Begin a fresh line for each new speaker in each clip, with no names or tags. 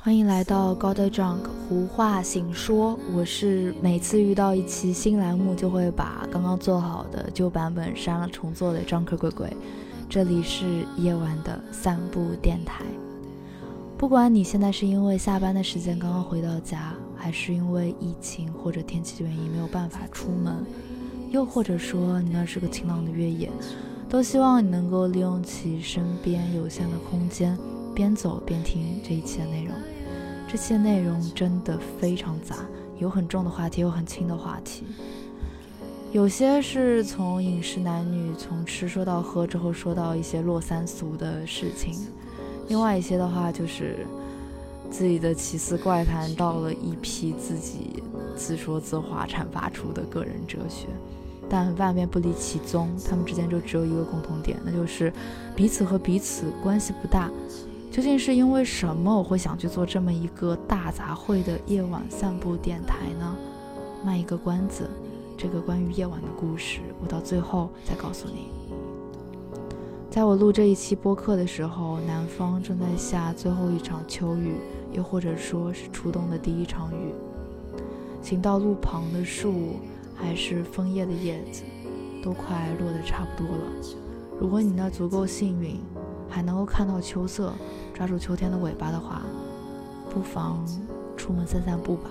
欢迎来到 God Junk 胡话醒说。我是每次遇到一期新栏目，就会把刚刚做好的旧版本删了重做的 Drunk 鬼鬼。这里是夜晚的散步电台。不管你现在是因为下班的时间刚刚回到家，还是因为疫情或者天气原因没有办法出门，又或者说你那是个晴朗的月夜，都希望你能够利用起身边有限的空间，边走边听这一期的内容。这些内容真的非常杂，有很重的话题，有很轻的话题。有些是从饮食男女，从吃说到喝之后，说到一些落三俗的事情；另外一些的话，就是自己的奇思怪谈，到了一批自己自说自话阐发出的个人哲学。但万变不离其宗，他们之间就只有一个共同点，那就是彼此和彼此关系不大。究竟是因为什么我会想去做这么一个大杂烩的夜晚散步电台呢？卖一个关子，这个关于夜晚的故事，我到最后再告诉你。在我录这一期播客的时候，南方正在下最后一场秋雨，又或者说是初冬的第一场雨。行道路旁的树，还是枫叶的叶子，都快落得差不多了。如果你那足够幸运。还能够看到秋色，抓住秋天的尾巴的话，不妨出门散散步吧，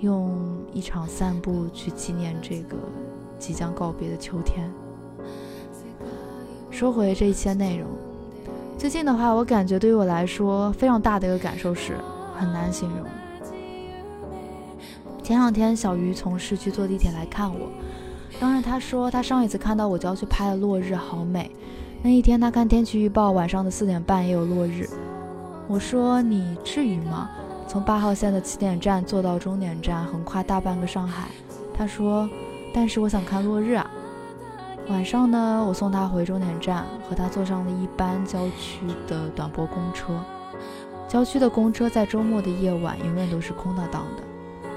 用一场散步去纪念这个即将告别的秋天。说回这一期的内容，最近的话，我感觉对于我来说非常大的一个感受是很难形容。前两天小鱼从市区坐地铁来看我，当时他说他上一次看到我就要去拍的落日好美。那一天，他看天气预报，晚上的四点半也有落日。我说：“你至于吗？从八号线的起点站坐到终点站，横跨大半个上海。”他说：“但是我想看落日啊。”晚上呢，我送他回终点站，和他坐上了一班郊区的短驳公车。郊区的公车在周末的夜晚永远都是空荡荡的，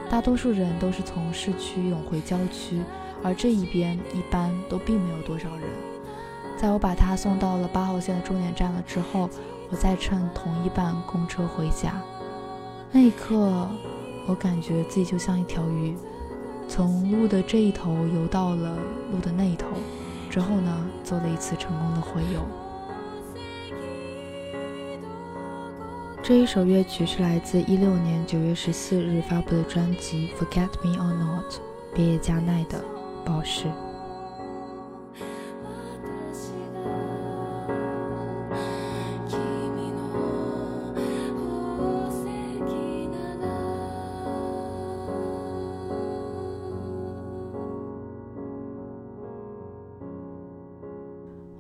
大多数人都是从市区涌回郊区，而这一边一般都并没有多少人。在我把他送到了八号线的终点站了之后，我再乘同一班公车回家。那一刻，我感觉自己就像一条鱼，从路的这一头游到了路的那一头，之后呢，做了一次成功的回游。这一首乐曲是来自一六年九月十四日发布的专辑《Forget Me or Not》，别业加奈的《宝石》。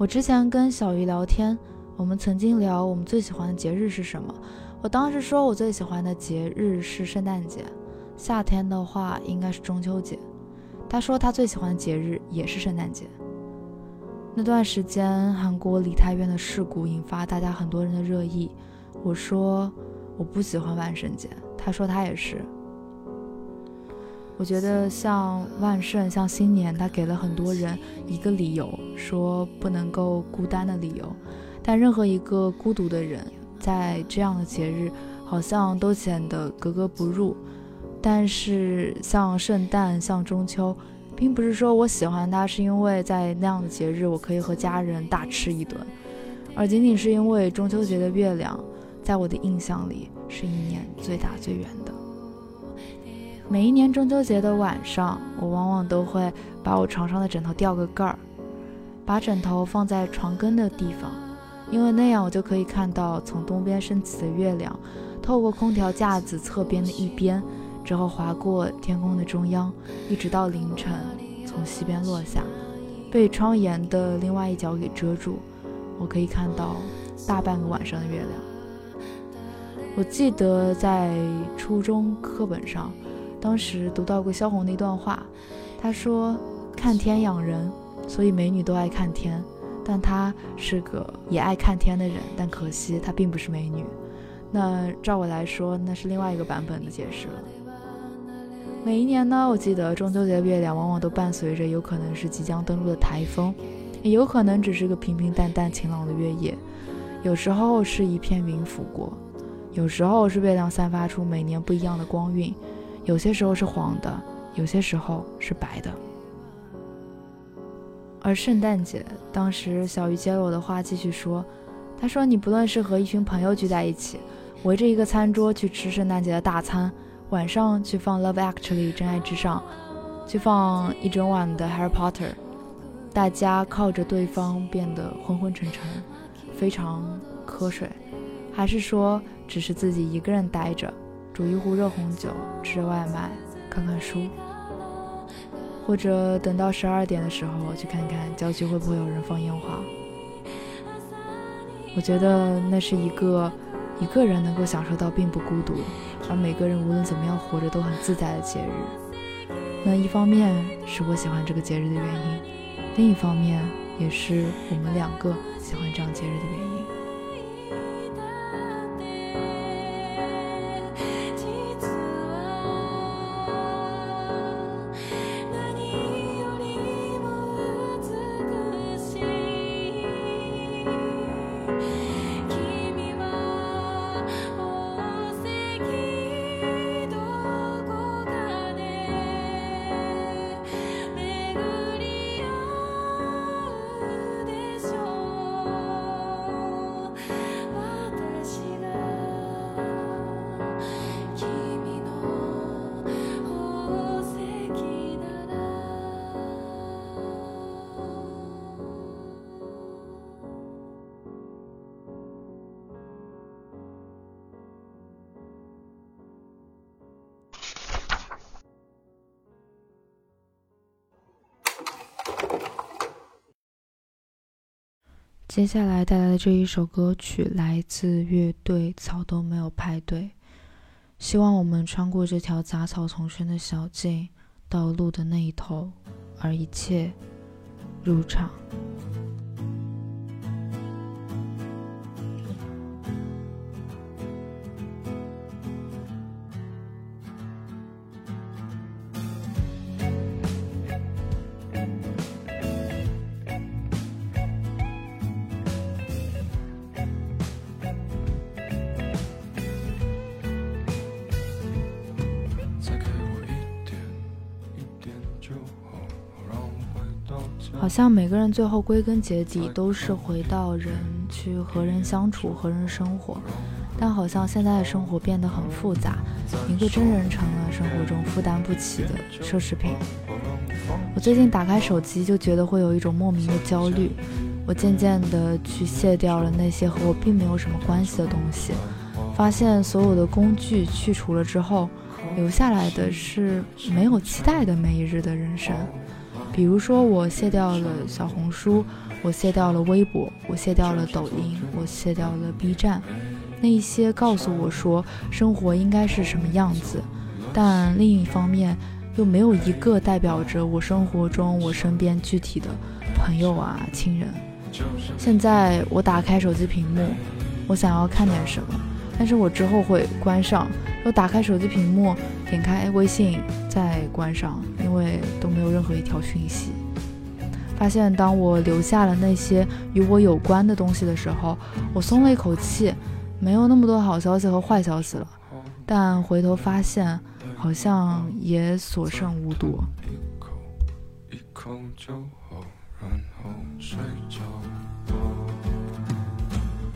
我之前跟小鱼聊天，我们曾经聊我们最喜欢的节日是什么。我当时说我最喜欢的节日是圣诞节，夏天的话应该是中秋节。他说他最喜欢的节日也是圣诞节。那段时间韩国梨泰院的事故引发大家很多人的热议。我说我不喜欢万圣节，他说他也是。我觉得像万圣，像新年，它给了很多人一个理由，说不能够孤单的理由。但任何一个孤独的人，在这样的节日，好像都显得格格不入。但是像圣诞，像中秋，并不是说我喜欢它，是因为在那样的节日，我可以和家人大吃一顿，而仅仅是因为中秋节的月亮，在我的印象里，是一年最大最圆的。每一年中秋节的晚上，我往往都会把我床上的枕头掉个盖儿，把枕头放在床根的地方，因为那样我就可以看到从东边升起的月亮，透过空调架子侧边的一边，之后划过天空的中央，一直到凌晨从西边落下，被窗沿的另外一角给遮住，我可以看到大半个晚上的月亮。我记得在初中课本上。当时读到过萧红的一段话，她说：“看天养人，所以美女都爱看天。但她是个也爱看天的人，但可惜她并不是美女。那照我来说，那是另外一个版本的解释了。每一年呢，我记得中秋节的月亮往往都伴随着有可能是即将登陆的台风，也有可能只是个平平淡淡晴朗的月夜，有时候是一片云拂过。有时候是月亮散发出每年不一样的光晕，有些时候是黄的，有些时候是白的。而圣诞节，当时小鱼接了我的话继续说：“他说你不论是和一群朋友聚在一起，围着一个餐桌去吃圣诞节的大餐，晚上去放《Love Actually》真爱至上，去放一整晚的《Harry Potter》，大家靠着对方变得昏昏沉沉，非常瞌睡，还是说？”只是自己一个人待着，煮一壶热红酒，吃着外卖，看看书，或者等到十二点的时候去看看郊区会不会有人放烟花。我觉得那是一个一个人能够享受到并不孤独，而每个人无论怎么样活着都很自在的节日。那一方面是我喜欢这个节日的原因，另一方面也是我们两个喜欢这样节日的原因。接下来带来的这一首歌曲来自乐队草都没有派对。希望我们穿过这条杂草丛生的小径，到路的那一头，而一切如常。像每个人最后归根结底都是回到人去和人相处、和人生活，但好像现在的生活变得很复杂，一个真人成了生活中负担不起的奢侈品。我最近打开手机就觉得会有一种莫名的焦虑，我渐渐的去卸掉了那些和我并没有什么关系的东西，发现所有的工具去除了之后，留下来的是没有期待的每一日的人生。比如说，我卸掉了小红书，我卸掉了微博，我卸掉了抖音，我卸掉了 B 站，那一些告诉我说生活应该是什么样子，但另一方面又没有一个代表着我生活中我身边具体的朋友啊亲人。现在我打开手机屏幕，我想要看点什么，但是我之后会关上，又打开手机屏幕，点开微信。再关上，因为都没有任何一条讯息。发现当我留下了那些与我有关的东西的时候，我松了一口气，没有那么多好消息和坏消息了。但回头发现，好像也所剩无多。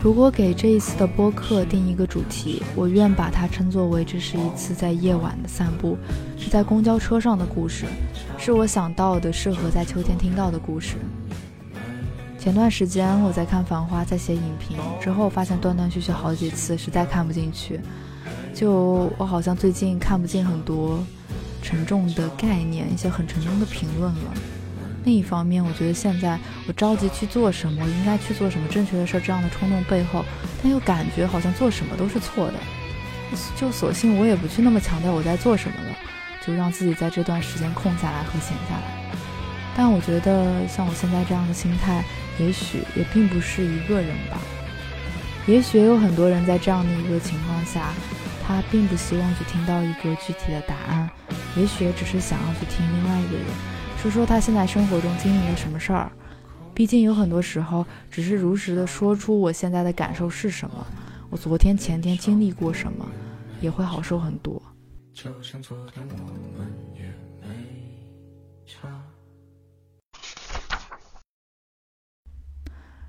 如果给这一次的播客定一个主题，我愿把它称作为这是一次在夜晚的散步，是在公交车上的故事，是我想到的适合在秋天听到的故事。前段时间我在看《繁花》，在写影评之后，发现断断续续好几次，实在看不进去。就我好像最近看不进很多沉重的概念，一些很沉重的评论了。另一方面，我觉得现在我着急去做什么，我应该去做什么正确的事，这样的冲动背后，但又感觉好像做什么都是错的，就索性我也不去那么强调我在做什么了，就让自己在这段时间空下来和闲下来。但我觉得像我现在这样的心态，也许也并不是一个人吧，也许也有很多人在这样的一个情况下，他并不希望去听到一个具体的答案，也许只是想要去听另外一个人。说说他现在生活中经历了什么事儿，毕竟有很多时候，只是如实的说出我现在的感受是什么，我我昨天、前天经历过什么，也会好受很多。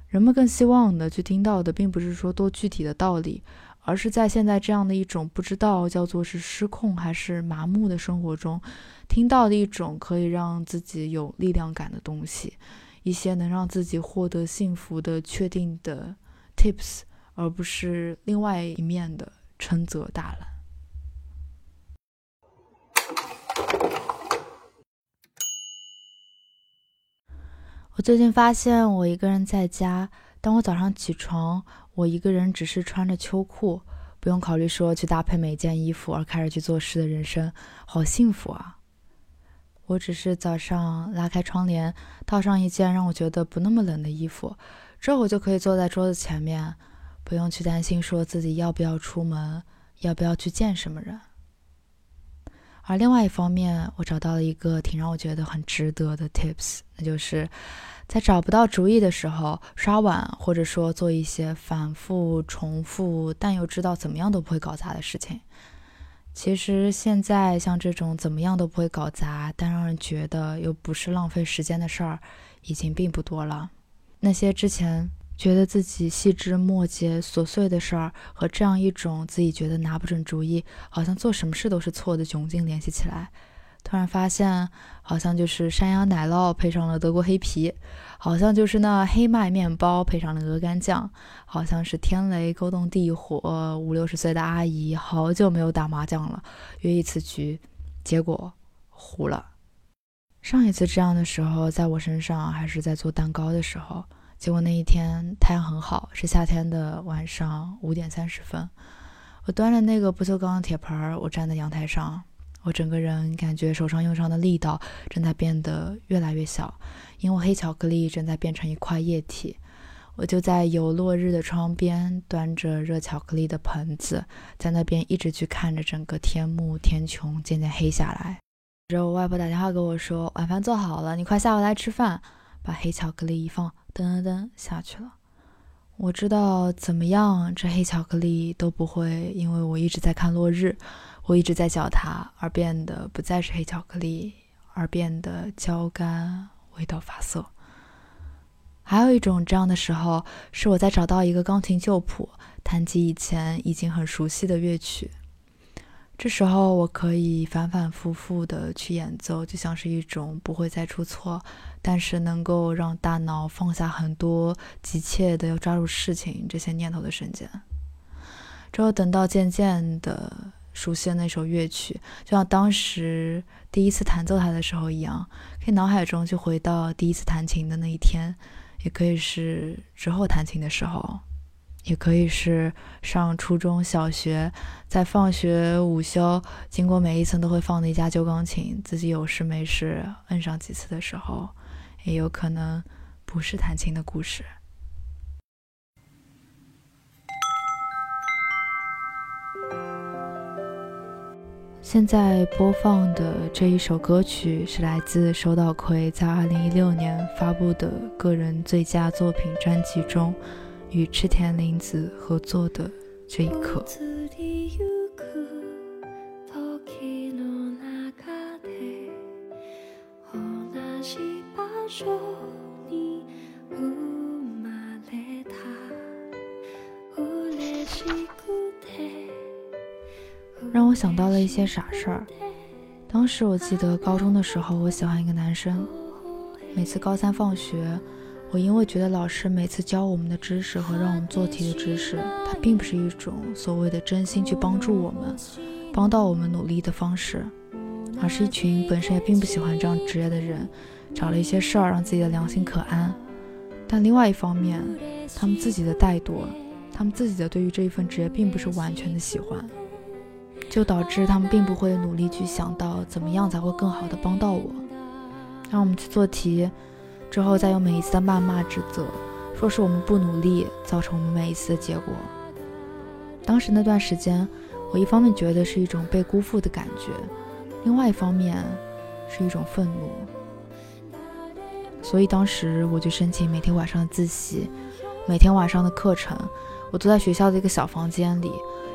人们更希望的去听到的，并不是说多具体的道理，而是在现在这样的一种不知道叫做是失控还是麻木的生活中，听到的一种可以让自己有力量感的东西，一些能让自己获得幸福的确定的 tips，而不是另外一面的称责大揽。我最近发现，我一个人在家，当我早上起床，我一个人只是穿着秋裤，不用考虑说去搭配每件衣服而开始去做事的人生，好幸福啊！我只是早上拉开窗帘，套上一件让我觉得不那么冷的衣服，之后我就可以坐在桌子前面，不用去担心说自己要不要出门，要不要去见什么人。而另外一方面，我找到了一个挺让我觉得很值得的 tips，那就是在找不到主意的时候，刷碗或者说做一些反复重复但又知道怎么样都不会搞砸的事情。其实现在像这种怎么样都不会搞砸，但让人觉得又不是浪费时间的事儿，已经并不多了。那些之前。觉得自己细枝末节、琐碎的事儿和这样一种自己觉得拿不准主意、好像做什么事都是错的窘境联系起来，突然发现，好像就是山羊奶酪配上了德国黑啤，好像就是那黑麦面包配上了鹅肝酱，好像是天雷勾动地火，五六十岁的阿姨好久没有打麻将了，约一次局，结果糊了。上一次这样的时候，在我身上还是在做蛋糕的时候。结果那一天太阳很好，是夏天的晚上五点三十分。我端着那个不锈钢铁盆儿，我站在阳台上，我整个人感觉手上用上的力道正在变得越来越小，因为黑巧克力正在变成一块液体。我就在有落日的窗边，端着热巧克力的盆子，在那边一直去看着整个天幕天穹渐渐黑下来。之后我外婆打电话给我说，晚饭做好了，你快下午来吃饭。把黑巧克力一放。噔噔噔下去了。我知道怎么样，这黑巧克力都不会因为我一直在看落日，我一直在嚼它，而变得不再是黑巧克力，而变得焦干，味道发涩。还有一种这样的时候，是我在找到一个钢琴旧谱，弹起以前已经很熟悉的乐曲。这时候，我可以反反复复的去演奏，就像是一种不会再出错，但是能够让大脑放下很多急切的要抓住事情这些念头的瞬间。之后，等到渐渐的熟悉了那首乐曲，就像当时第一次弹奏它的时候一样，可以脑海中就回到第一次弹琴的那一天，也可以是之后弹琴的时候。也可以是上初中小学，在放学午休经过每一层都会放的一架旧钢琴，自己有事没事摁上几次的时候，也有可能不是弹琴的故事。现在播放的这一首歌曲是来自手岛葵在二零一六年发布的个人最佳作品专辑中。与赤田玲子合作的这一刻。让我想到了一些傻事儿。当时我记得高中的时候，我喜欢一个男生，每次高三放学。我因为觉得老师每次教我们的知识和让我们做题的知识，它并不是一种所谓的真心去帮助我们、帮到我们努力的方式，而是一群本身也并不喜欢这样职业的人，找了一些事儿让自己的良心可安。但另外一方面，他们自己的怠惰，他们自己的对于这一份职业并不是完全的喜欢，就导致他们并不会努力去想到怎么样才会更好的帮到我，让我们去做题。之后再用每一次的谩骂指责，说是我们不努力造成我们每一次的结果。当时那段时间，我一方面觉得是一种被辜负的感觉，另外一方面是一种愤怒。所以当时我就申请每天晚上的自习，每天晚上的课程，我我坐在学校的一个小房间里，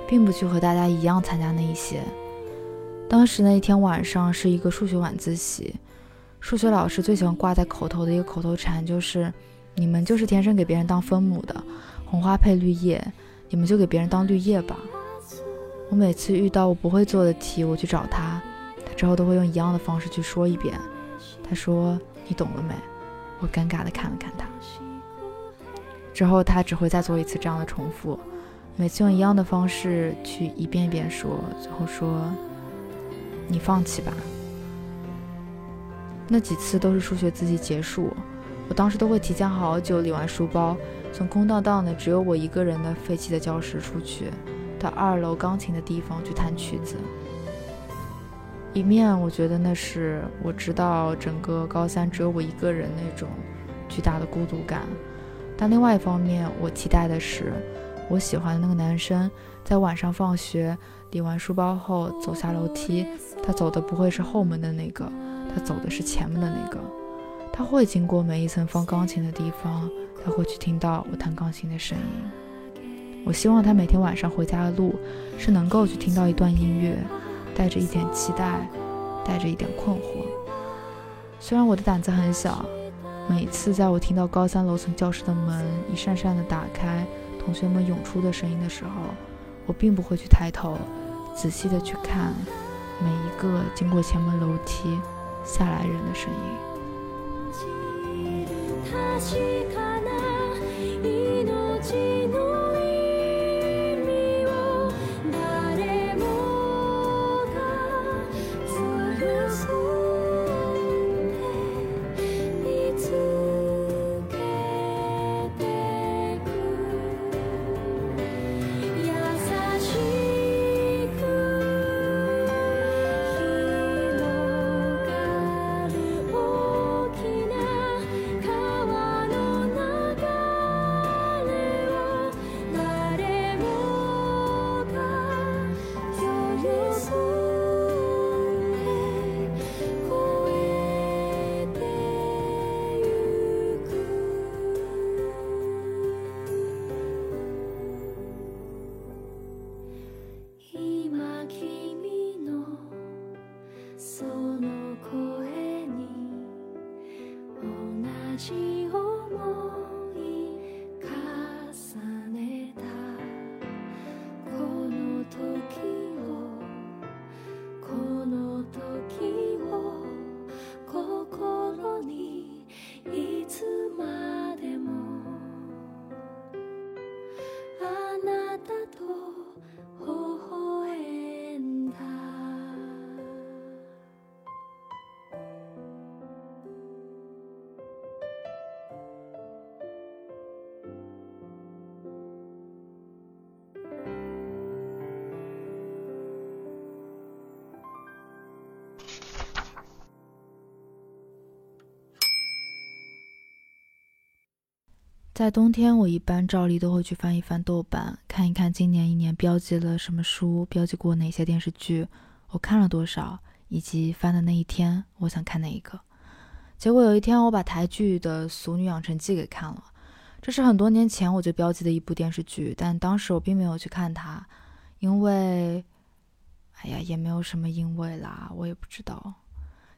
并不去和大家一样参加那一些。当时那一天晚上是一个数学晚自习，数学老师最喜欢挂在口头的一个口头禅就是：“你们就是天生给别人当分母的，红花配绿叶，你们就给别人当绿叶吧。”我每次遇到我不会做的题，我去找他，他之后都会用一样的方式去说一遍。他说：“你懂了没？”我尴尬的看了看他。之后他只会再做一次这样的重复，每次用一样的方式去一遍一遍说，最后说。你放弃吧。那几次都是数学自习结束，我当时都会提前好久理完书包，从空荡荡的只有我一个人的废弃的教室出去，到二楼钢琴的地方去弹曲子。一面我觉得那是我知道整个高三只有我一个人那种巨大的孤独感，但另外一方面我期待的是，我喜欢的那个男生在晚上放学。理完书包后走下楼梯，他走的不会是后门的那个，他走的是前门的那个。他会经过每一层放钢琴的地方，他会去听到我弹钢琴的声音。我希望他每天晚上回家的路是能够去听到一段音乐，带着一点期待，带着一点困惑。虽然我的胆子很小，每次在我听到高三楼层教室的门一扇扇的打开，同学们涌出的声音的时候，我并不会去抬头。仔细的去看每一个经过前门楼梯下来人的身影。在冬天，我一般照例都会去翻一翻豆瓣，看一看今年一年标记了什么书，标记过哪些电视剧，我看了多少，以及翻的那一天我想看哪一个。结果有一天，我把台剧的《俗女养成记》给看了。这是很多年前我就标记的一部电视剧，但当时我并没有去看它，因为，哎呀，也没有什么因为啦，我也不知道。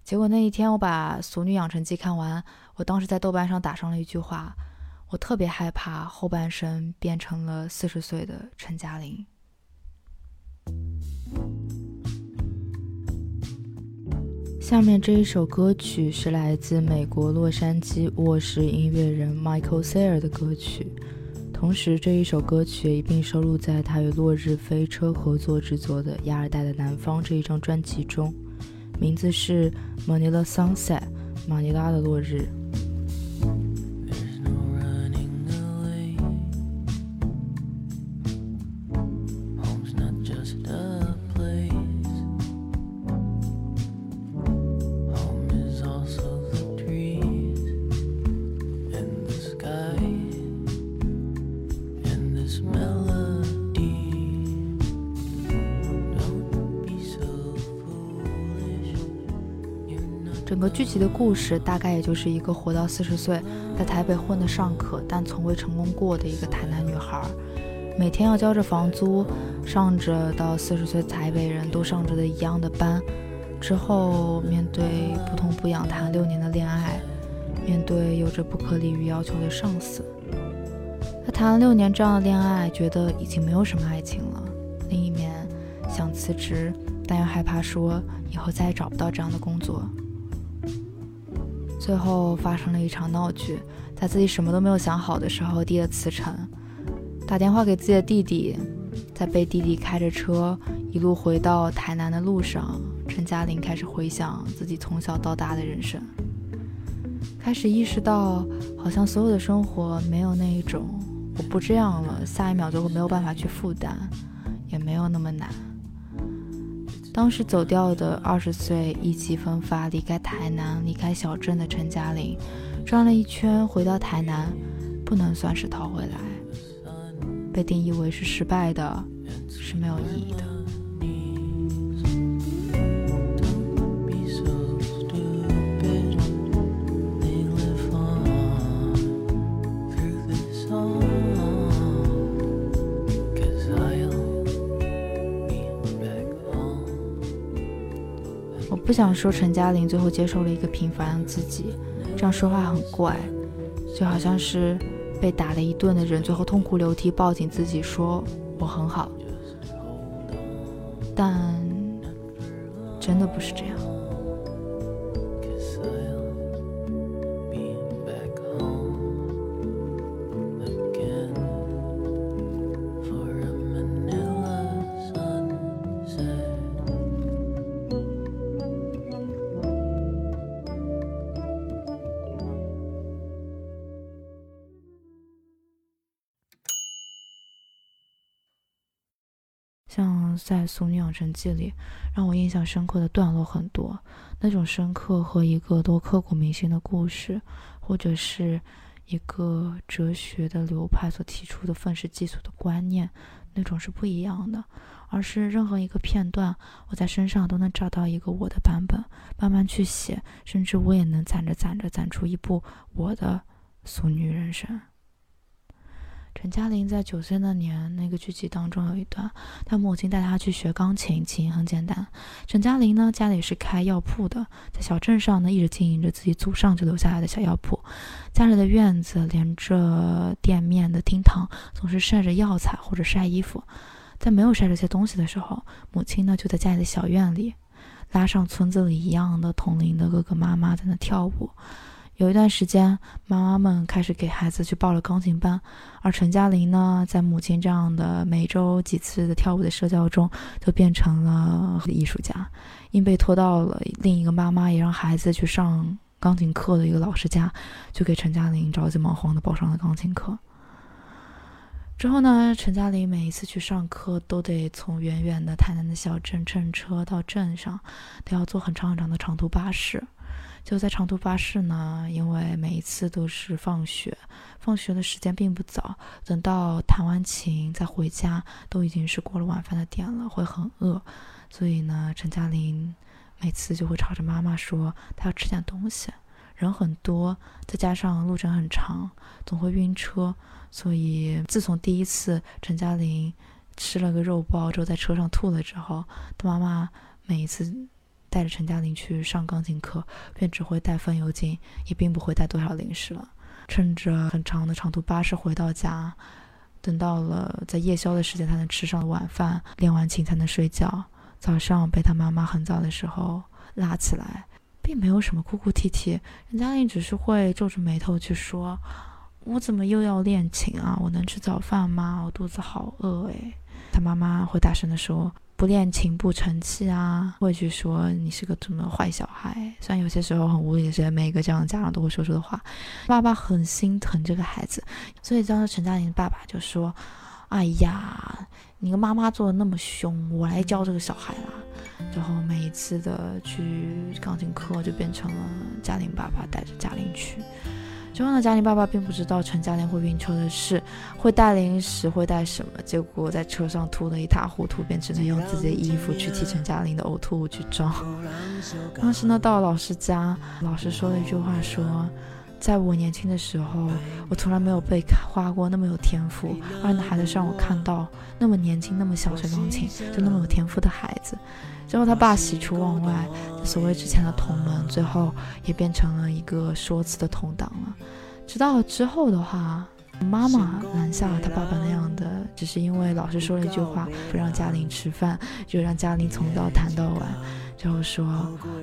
结果那一天，我把《俗女养成记》看完，我当时在豆瓣上打上了一句话。我特别害怕后半生变成了四十岁的陈嘉玲。下面这一首歌曲是来自美国洛杉矶卧室音乐人 Michael Sayer 的歌曲，同时这一首歌曲也一并收录在他与落日飞车合作制作的《亚热带的南方》这一张专辑中，名字是 Manila Sunset，马尼拉的落日。个剧集的故事大概也就是一个活到四十岁，在台北混得尚可，但从未成功过的一个台南女孩，每天要交着房租，上着到四十岁台北人都上着的一样的班，之后面对不痛不痒谈六年的恋爱，面对有着不可理喻要求的上司，他谈了六年这样的恋爱，觉得已经没有什么爱情了。另一面想辞职，但又害怕说以后再也找不到这样的工作。最后发生了一场闹剧，在自己什么都没有想好的时候递了辞呈，打电话给自己的弟弟，在被弟弟开着车一路回到台南的路上，陈嘉玲开始回想自己从小到大的人生，开始意识到好像所有的生活没有那一种我不这样了，下一秒就会没有办法去负担，也没有那么难。当时走掉的二十岁意气风发离开台南离开小镇的陈嘉玲，转了一圈回到台南，不能算是逃回来，被定义为是失败的，是没有意义的。不想说陈嘉玲最后接受了一个平凡的自己，这样说话很怪，就好像是被打了一顿的人，最后痛哭流涕抱紧自己说我很好，但真的不是这样。在《俗女养成记》里，让我印象深刻的段落很多，那种深刻和一个多刻骨铭心的故事，或者是一个哲学的流派所提出的愤世嫉俗的观念，那种是不一样的。而是任何一个片段，我在身上都能找到一个我的版本，慢慢去写，甚至我也能攒着攒着攒出一部我的俗女人生。陈嘉玲在九岁那年，那个剧集当中有一段，她母亲带她去学钢琴，起因很简单。陈嘉玲呢，家里是开药铺的，在小镇上呢，一直经营着自己祖上就留下来的小药铺。家里的院子连着店面的厅堂，总是晒着药材或者晒衣服。在没有晒这些东西的时候，母亲呢就在家里的小院里，拉上村子里一样的同龄的哥哥妈妈在那跳舞。有一段时间，妈妈们开始给孩子去报了钢琴班，而陈嘉玲呢，在母亲这样的每周几次的跳舞的社交中，就变成了艺术家，因被拖到了另一个妈妈也让孩子去上钢琴课的一个老师家，就给陈嘉玲着急忙慌的报上了钢琴课。之后呢，陈嘉玲每一次去上课，都得从远远的台南的小镇乘车到镇上，都要坐很长很长的长途巴士。就在长途巴士呢，因为每一次都是放学，放学的时间并不早，等到弹完琴再回家，都已经是过了晚饭的点了，会很饿，所以呢，陈嘉玲每次就会吵着妈妈说，她要吃点东西，人很多，再加上路程很长，总会晕车，所以自从第一次陈嘉玲吃了个肉包之后，在车上吐了之后，她妈妈每一次。带着陈嘉玲去上钢琴课，便只会带风油精，也并不会带多少零食了。趁着很长的长途巴士回到家，等到了在夜宵的时间才能吃上晚饭，练完琴才能睡觉。早上被他妈妈很早的时候拉起来，并没有什么哭哭啼啼。陈嘉玲只是会皱着眉头去说：“我怎么又要练琴啊？我能吃早饭吗？我肚子好饿诶。”他妈妈会大声地说。不练琴不成器啊，会去说你是个什么坏小孩。虽然有些时候很无理，是每一个这样的家长都会说出的话。爸爸很心疼这个孩子，所以当时陈嘉玲的爸爸就说：“哎呀，你跟妈妈做的那么凶，我来教这个小孩啦。”然后每一次的去钢琴课就变成了嘉玲爸爸带着嘉玲去。之后呢，嘉玲爸爸并不知道陈嘉玲会晕车的事，会带零食，会带什么？结果在车上吐得一塌糊涂，便只能用自己的衣服去替陈嘉玲的呕吐物去装。当时呢，到了老师家，老师说了一句话，说：“在我年轻的时候，我从来没有被夸过那么有天赋，而那孩子让我看到那么年轻、那么小学钢琴就那么有天赋的孩子。之后他爸喜出望外，所谓之前的同门，最后也变成了一个说辞的同党了。直到之后的话，妈妈拦下了他爸爸那样的，只是因为老师说了一句话，不让嘉玲吃饭，就让嘉玲从早谈到晚。最后说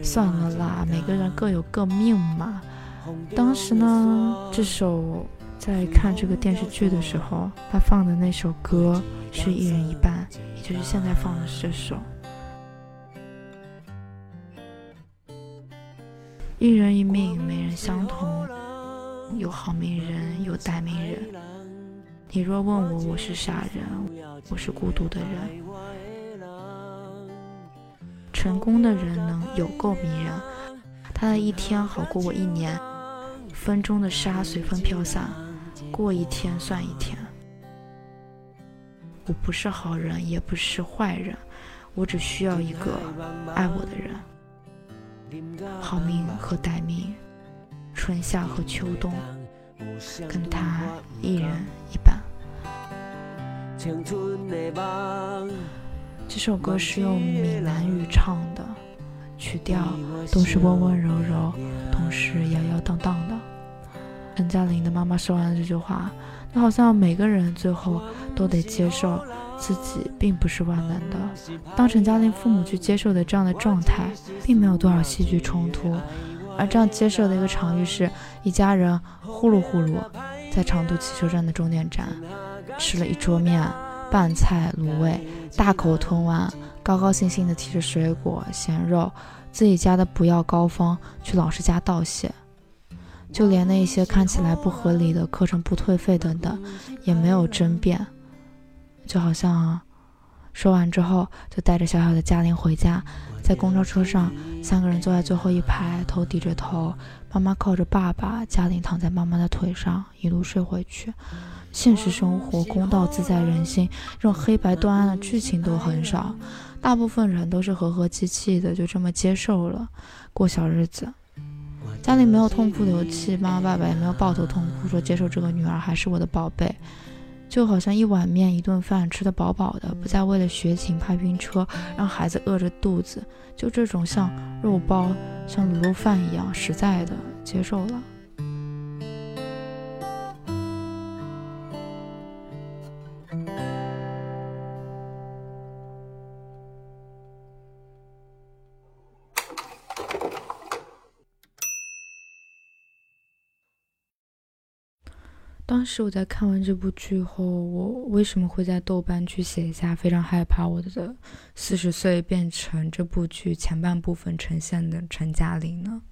算了啦，每个人各有各命嘛。当时呢，这首在看这个电视剧的时候，他放的那首歌是一人一半，也就是现在放的这首。一人一命，每人相同，有好命人，有歹命人。你若问我，我是傻人，我是孤独的人。成功的人能有够迷人，他的一天好过我一年。风中的沙随风飘散，过一天算一天。我不是好人，也不是坏人，我只需要一个爱我的人。好命和歹命，春夏和秋冬，跟他一人一半。这首歌是用闽南语唱的，曲调都是温温柔柔，同时摇摇荡荡的。陈嘉玲的妈妈说完了这句话，那好像每个人最后都得接受自己并不是万能的。当陈嘉玲父母去接受的这样的状态，并没有多少戏剧冲突，而这样接受的一个场域是一家人呼噜呼噜在长途汽车站的终点站吃了一桌面、拌菜、卤味，大口吞完，高高兴兴地提着水果、咸肉，自己家的不要高峰去老师家道谢。就连那些看起来不合理的课程不退费等等，也没有争辩，就好像说完之后就带着小小的嘉玲回家，在公交车上，三个人坐在最后一排，头低着头，妈妈靠着爸爸，嘉玲躺在妈妈的腿上，一路睡回去。现实生活公道自在人心，这种黑白断案的剧情都很少，大部分人都是和和气气的，就这么接受了过小日子。家里没有痛哭流涕，妈妈爸爸也没有抱头痛哭，说接受这个女儿还是我的宝贝，就好像一碗面一顿饭吃得饱饱的，不再为了学琴怕晕车，让孩子饿着肚子，就这种像肉包、像卤肉饭一样实在的接受了。当时我在看完这部剧后，我为什么会在豆瓣去写一下非常害怕我的四十岁变成这部剧前半部分呈现的陈嘉玲呢？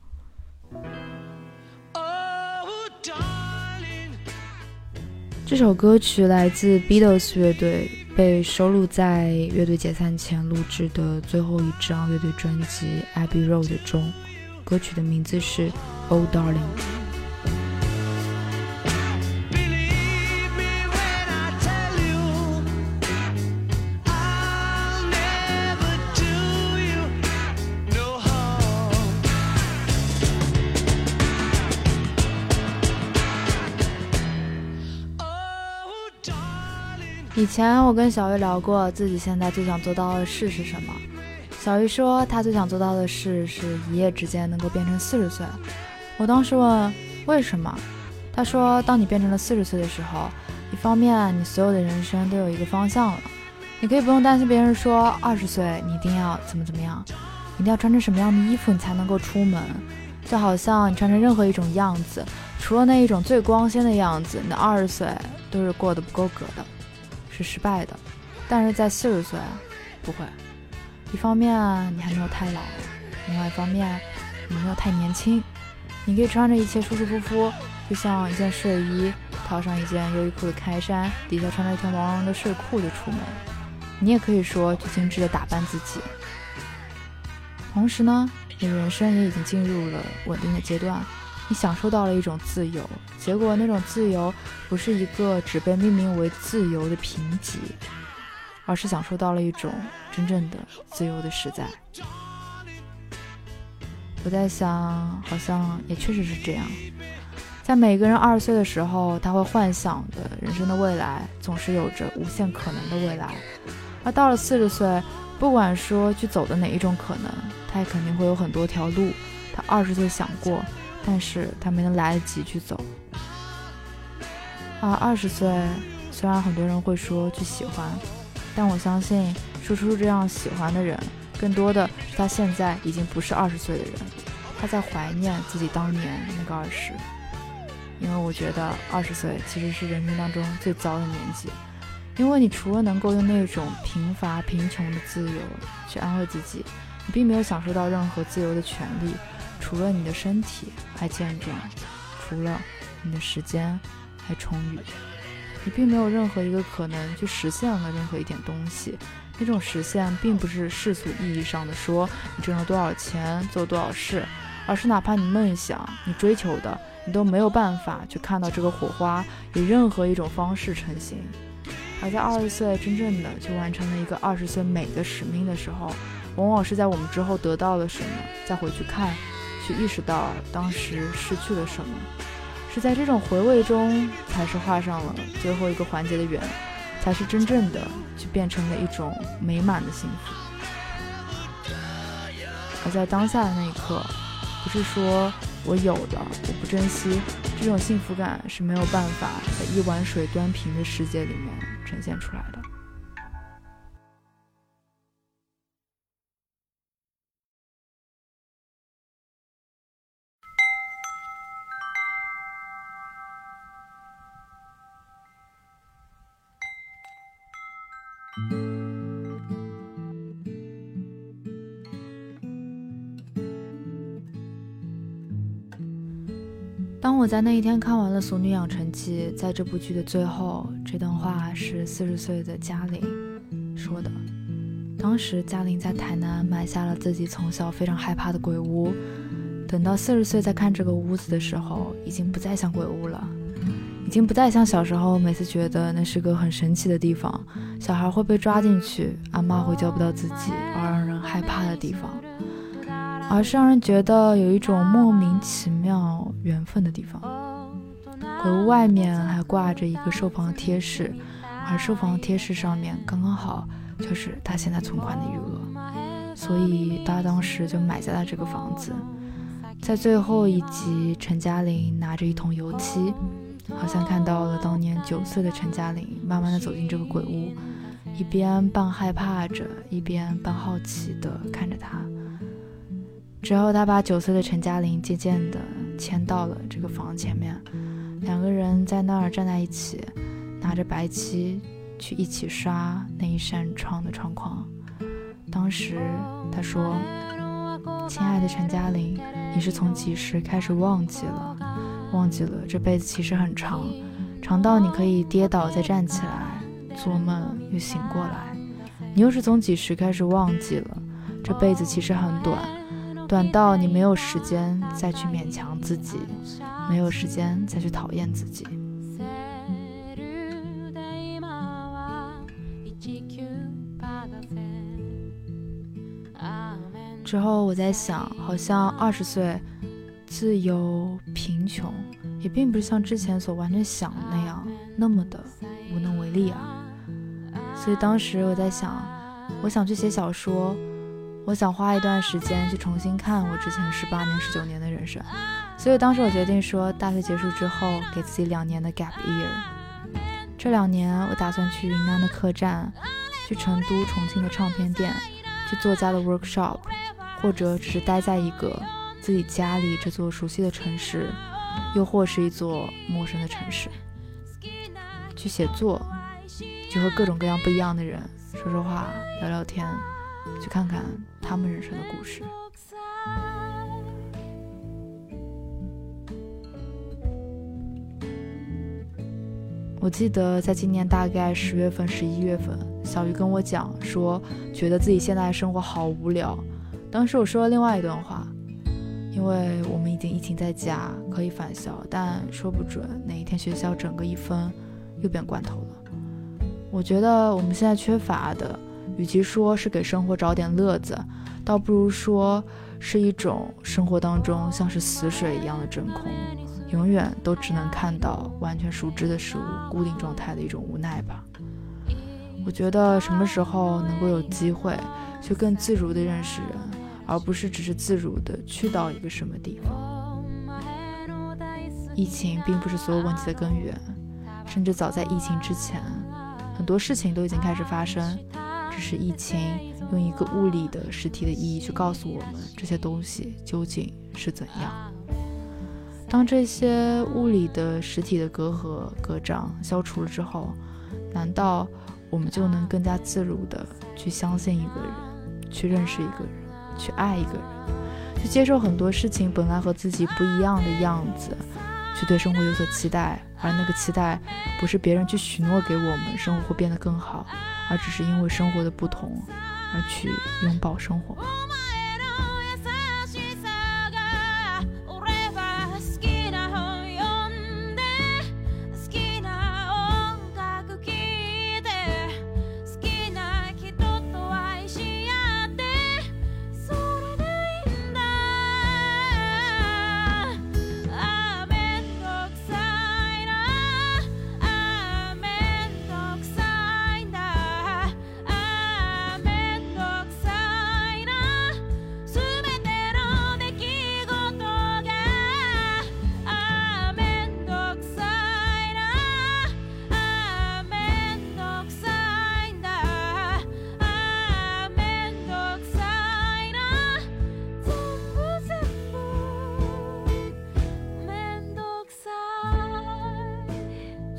这首歌曲来自 Beatles 乐队，被收录在乐队解散前录制的最后一张乐队专辑《Abbey Road》中。歌曲的名字是《Oh Darling》。以前我跟小鱼聊过，自己现在最想做到的事是什么。小鱼说，他最想做到的事是一夜之间能够变成四十岁。我当时问为什么，他说，当你变成了四十岁的时候，一方面你所有的人生都有一个方向了，你可以不用担心别人说二十岁你一定要怎么怎么样，一定要穿成什么样的衣服你才能够出门，就好像你穿成任何一种样子，除了那一种最光鲜的样子，你的二十岁都是过得不够格的。是失败的，但是在四十岁，不会。一方面你还没有太老，另外一方面你没有太年轻，你可以穿着一切舒舒服服，就像一件睡衣，套上一件优衣库的开衫，底下穿着一条毛绒的睡裤就出门。你也可以说去精致的打扮自己。同时呢，你的人生也已经进入了稳定的阶段。你享受到了一种自由，结果那种自由不是一个只被命名为自由的贫瘠，而是享受到了一种真正的自由的实在。我在想，好像也确实是这样。在每个人二十岁的时候，他会幻想的人生的未来总是有着无限可能的未来，而到了四十岁，不管说去走的哪一种可能，他也肯定会有很多条路。他二十岁想过，但是他没能来得及去走。而二十岁，虽然很多人会说去喜欢，但我相信说出这样喜欢的人，更多的是他现在已经不是二十岁的人，他在怀念自己当年那个二十。因为我觉得二十岁其实是人生当中最糟的年纪，因为你除了能够用那种贫乏、贫穷的自由去安慰自己，你并没有享受到任何自由的权利，除了你的身体还健壮，除了你的时间还充裕，你并没有任何一个可能去实现了任何一点东西。那种实现并不是世俗意义上的说你挣了多少钱、做多少事，而是哪怕你梦想、你追求的。你都没有办法去看到这个火花以任何一种方式成型，而在二十岁真正的去完成了一个二十岁美的使命的时候，往往是在我们之后得到了什么，再回去看，去意识到当时失去了什么，是在这种回味中，才是画上了最后一个环节的圆，才是真正的去变成了一种美满的幸福。而在当下的那一刻，不是说。我有了，我不珍惜，这种幸福感是没有办法在一碗水端平的世界里面呈现出来的。我在那一天看完了《俗女养成记》，在这部剧的最后，这段话是四十岁的嘉玲说的。当时嘉玲在台南买下了自己从小非常害怕的鬼屋，等到四十岁再看这个屋子的时候，已经不再像鬼屋了，已经不再像小时候每次觉得那是个很神奇的地方，小孩会被抓进去，阿妈会叫不到自己而让人害怕的地方。而是让人觉得有一种莫名其妙缘分的地方。鬼屋外面还挂着一个售房的贴士，而售房贴士上面刚刚好就是他现在存款的余额，所以他当时就买下了这个房子。在最后一集，陈嘉玲拿着一桶油漆，好像看到了当年九岁的陈嘉玲，慢慢的走进这个鬼屋，一边半害怕着，一边半好奇的看着他。之后，他把九岁的陈嘉玲渐渐地牵到了这个房前面，两个人在那儿站在一起，拿着白漆去一起刷那一扇窗的窗框。当时他说：“亲爱的陈嘉玲，你是从几时开始忘记了？忘记了这辈子其实很长，长到你可以跌倒再站起来，做梦又醒过来。你又是从几时开始忘记了？这辈子其实很短。”短到你没有时间再去勉强自己，没有时间再去讨厌自己。之后我在想，好像二十岁，自由贫穷，也并不是像之前所完全想的那样那么的无能为力啊。所以当时我在想，我想去写小说。我想花一段时间去重新看我之前十八年、十九年的人生，所以当时我决定说，大学结束之后给自己两年的 gap year。这两年我打算去云南的客栈，去成都、重庆的唱片店，去作家的 workshop，或者只是待在一个自己家里这座熟悉的城市，又或是一座陌生的城市，去写作，去和各种各样不一样的人说说话、聊聊天。去看看他们人生的故事。我记得在今年大概十月份、十一月份，小鱼跟我讲说，觉得自己现在生活好无聊。当时我说了另外一段话，因为我们已经疫情在家，可以返校，但说不准哪一天学校整个一封，又变罐头了。我觉得我们现在缺乏的。与其说是给生活找点乐子，倒不如说是一种生活当中像是死水一样的真空，永远都只能看到完全熟知的事物固定状态的一种无奈吧。我觉得什么时候能够有机会去更自如的认识人，而不是只是自如的去到一个什么地方。疫情并不是所有问题的根源，甚至早在疫情之前，很多事情都已经开始发生，是疫情用一个物理的实体的意义去告诉我们这些东西究竟是怎样。当这些物理的实体的隔阂、隔障消除了之后，难道我们就能更加自如的去相信一个人，去认识一个人，去爱一个人，去接受很多事情本来和自己不一样的样子，去对生活有所期待，而那个期待不是别人去许诺给我们生活会变得更好，而只是因为生活的不同而去拥抱生活。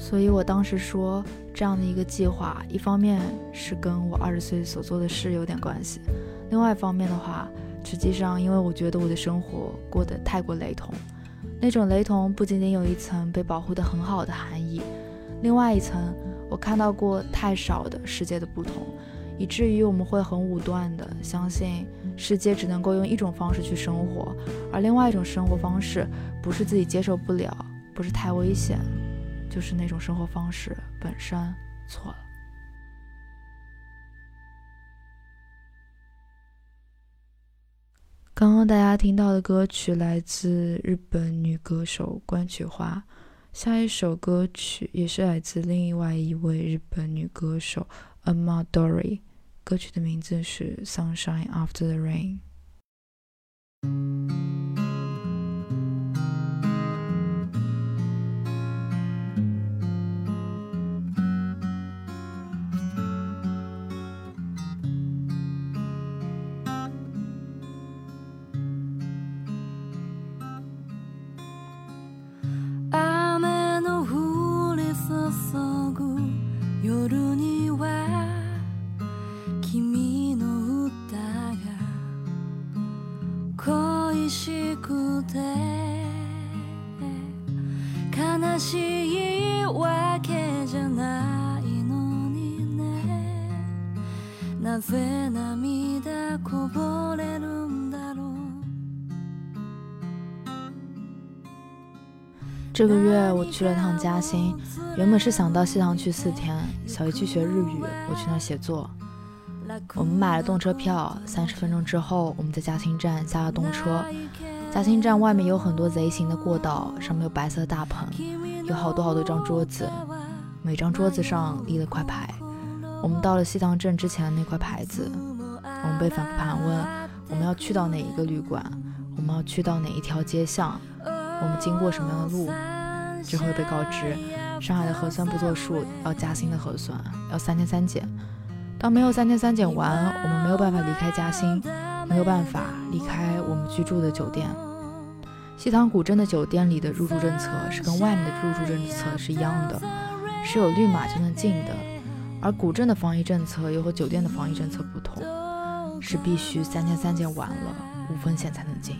所以我当时说，这样的一个计划，一方面是跟我二十岁所做的事有点关系，另外一方面的话，实际上因为我觉得我的生活过得太过雷同，那种雷同不仅仅有一层被保护得很好的含义，另外一层我看到过太少的世界的不同，以至于我们会很武断的相信世界只能够用一种方式去生活，而另外一种生活方式不是自己接受不了，不是太危险。就是那种生活方式本身错了。刚刚大家听到的歌曲来自日本女歌手关菊花，下一首歌曲也是来自另外一位日本女歌手 Amadori，歌曲的名字是《Sunshine After the Rain》。去了趟嘉兴，原本是想到西塘去四天，小姨去学日语，我去那写作。我们买了动车票，三十分钟之后，我们在嘉兴站下了动车。嘉兴站外面有很多贼形的过道，上面有白色的大棚，有好多好多张桌子，每张桌子上立了块牌。我们到了西塘镇之前的那块牌子，我们被反复盘问我们要去到哪一个旅馆，我们要去到哪一条街巷。我们经过什么样的路，之后被告知上海的核酸不作数，要嘉兴的核酸，要三天三检。当没有三天三检完，我们没有办法离开嘉兴，没有办法离开我们居住的酒店。西塘古镇的酒店里的入住政策是跟外面的入住政策是一样的，是有绿码就能进的。而古镇的防疫政策又和酒店的防疫政策不同，是必须三天三检完了无风险才能进。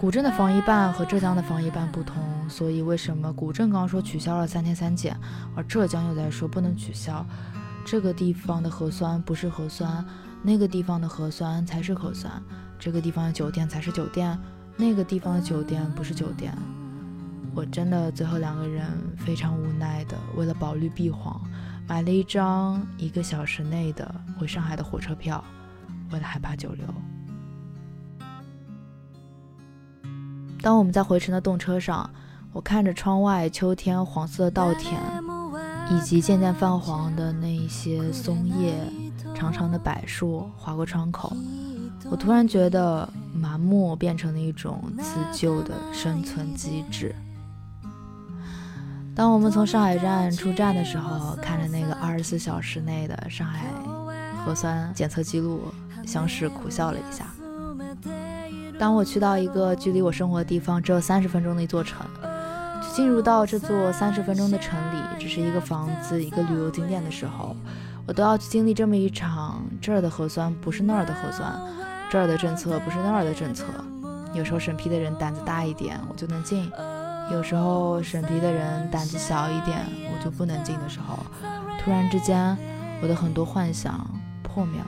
古镇的防疫办和浙江的防疫办不同，所以为什么古镇刚说取消了三天三检，而浙江又在说不能取消？这个地方的核酸不是核酸，那个地方的核酸才是核酸；这个地方的酒店才是酒店，那个地方的酒店不是酒店。我真的最后两个人非常无奈的，为了保绿避黄，买了一张一个小时内的回上海的火车票，为了害怕久留。当我们在回程的动车上，我看着窗外秋天黄色的稻田，以及渐渐泛黄的那一些松叶，长长的柏树划过窗口，我突然觉得麻木变成了一种自救的生存机制。当我们从上海站出站的时候，看着那个二十四小时内的上海核酸检测记录，相视苦笑了一下。当我去到一个距离我生活的地方只有三十分钟的一座城，去进入到这座三十分钟的城里，只是一个房子、一个旅游景点的时候，我都要去经历这么一场：这儿的核酸不是那儿的核酸，这儿的政策不是那儿的政策。有时候审批的人胆子大一点，我就能进。有时候审批的人胆子小一点，我就不能进的时候，突然之间，我的很多幻想破灭了。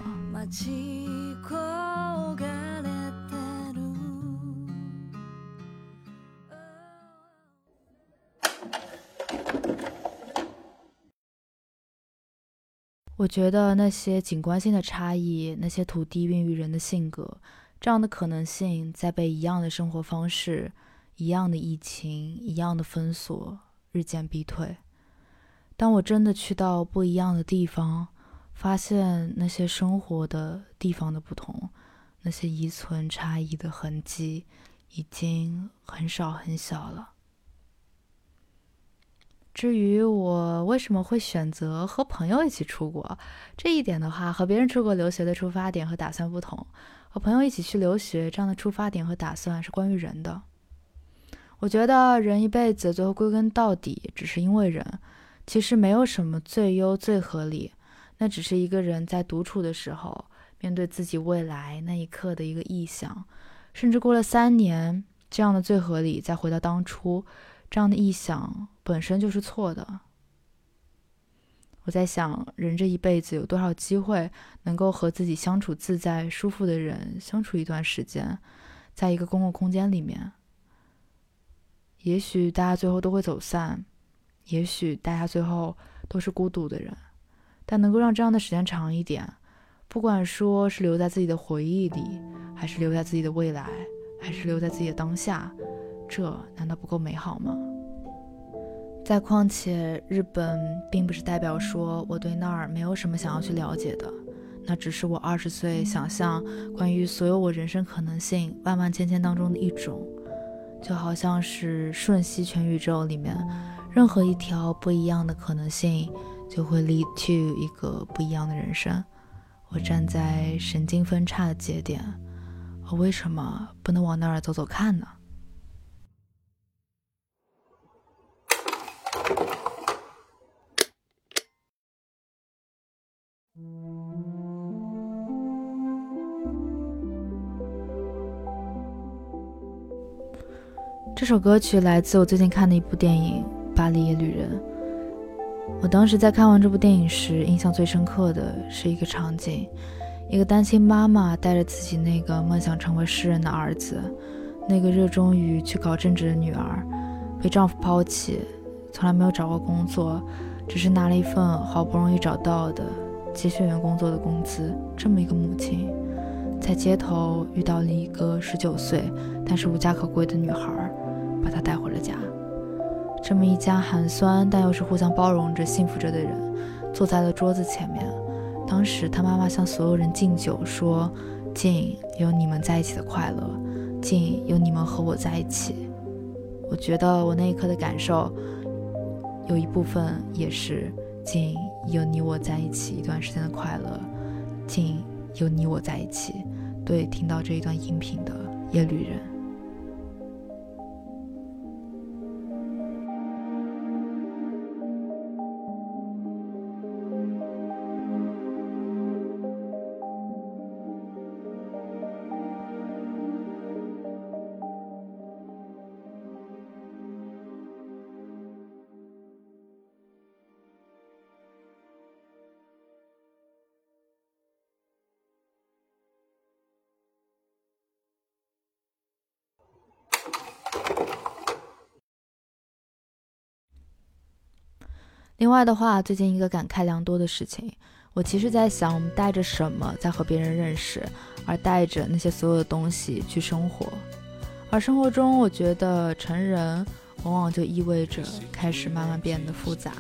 我觉得那些景观性的差异，那些土地孕育人的性格，这样的可能性，在被一样的生活方式。一样的疫情，一样的封锁，日渐逼退。当我真的去到不一样的地方，发现那些生活的地方的不同，那些遗存差异的痕迹，已经很少很小了。至于我为什么会选择和朋友一起出国，这一点的话，和别人出国留学的出发点和打算不同。和朋友一起去留学，这样的出发点和打算是关于人的。我觉得人一辈子最后归根到底只是因为人，其实没有什么最优最合理，那只是一个人在独处的时候面对自己未来那一刻的一个臆想，甚至过了三年，这样的最合理再回到当初，这样的臆想本身就是错的。我在想，人这一辈子有多少机会能够和自己相处自在、舒服的人相处一段时间，在一个公共空间里面。也许大家最后都会走散，也许大家最后都是孤独的人，但能够让这样的时间长一点，不管说是留在自己的回忆里，还是留在自己的未来，还是留在自己的当下，这难道不够美好吗？再况且，日本并不是代表说我对那儿没有什么想要去了解的，那只是我二十岁想象关于所有我人生可能性万万千千当中的一种。就好像是瞬息全宇宙里面，任何一条不一样的可能性，就会 lead to 一个不一样的人生。我站在神经分叉的节点，我为什么不能往那儿走走看呢？这首歌曲来自我最近看的一部电影《巴黎野旅人》。我当时在看完这部电影时，印象最深刻的是一个场景：一个单亲妈妈带着自己那个梦想成为诗人的儿子，那个热衷于去搞政治的女儿，被丈夫抛弃，从来没有找过工作，只是拿了一份好不容易找到的接线员工作的工资。这么一个母亲，在街头遇到了一个十九岁但是无家可归的女孩。把他带回了家。这么一家寒酸但又是互相包容着、幸福着的人，坐在了桌子前面。当时他妈妈向所有人敬酒，说：“敬有你们在一起的快乐，敬有你们和我在一起。”我觉得我那一刻的感受，有一部分也是敬有你我在一起一段时间的快乐，敬有你我在一起。对，听到这一段音频的夜旅人。另外的话，最近一个感慨良多的事情，我其实在想，我们带着什么在和别人认识，而带着那些所有的东西去生活。而生活中，我觉得成人往往就意味着开始慢慢变得复杂。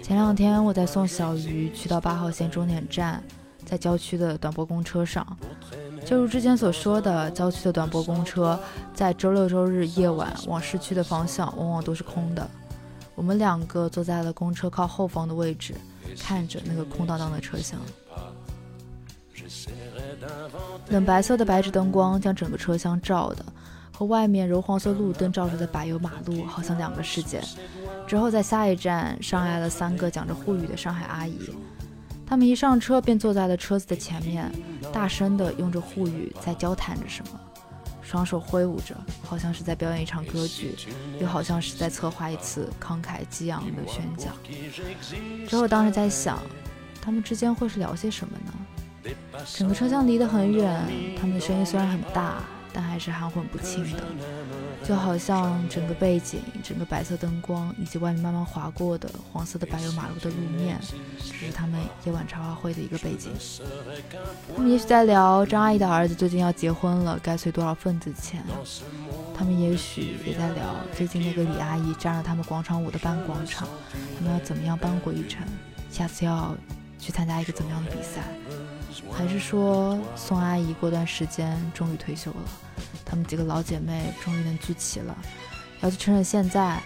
前两天我在送小鱼去到八号线终点站，在郊区的短波公车上，就如之前所说的，郊区的短波公车在周六周日夜晚往市区的方向往往都是空的。我们两个坐在了公车靠后方的位置，看着那个空荡荡的车厢。冷白色的白炽灯光将整个车厢照的，和外面柔黄色路灯照着的柏油马路好像两个世界。之后在下一站上来了三个讲着沪语的上海阿姨，他们一上车便坐在了车子的前面，大声的用着沪语在交谈着什么，双手挥舞着，好像是在表演一场歌剧，又好像是在策划一次慷慨激昂的宣讲。之后当时在想，他们之间会是聊些什么呢？整个车厢离得很远，他们的声音虽然很大，但还是含混不清的，就好像整个背景、整个白色灯光以及外面慢慢划过的黄色的柏油马路的路面，这是他们夜晚茶话会的一个背景。他们也许在聊张阿姨的儿子最近要结婚了，该随多少份子钱。他们也许也在聊最近那个李阿姨占了他们广场舞的半广场，他们要怎么样扳回一城，下次要去参加一个怎么样的比赛。还是说宋阿姨过段时间终于退休了，她们几个老姐妹终于能聚齐了，要去趁着现在，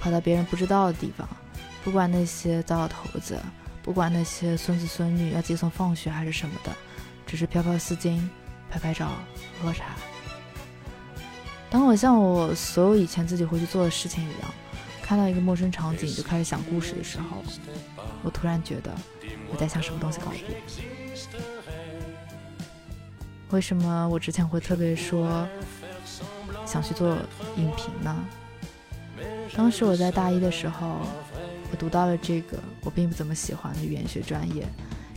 跑到别人不知道的地方，不管那些糟老头子，不管那些孙子孙女要接送放学还是什么的，只是飘飘丝巾，拍拍照，喝茶。当我像我所有以前自己会去做的事情一样，看到一个陌生场景就开始想故事的时候，我突然觉得我在向什么东西告别。为什么我之前会特别说想去做影评呢？当时我在大一的时候，我读到了这个我并不怎么喜欢的语言学专业，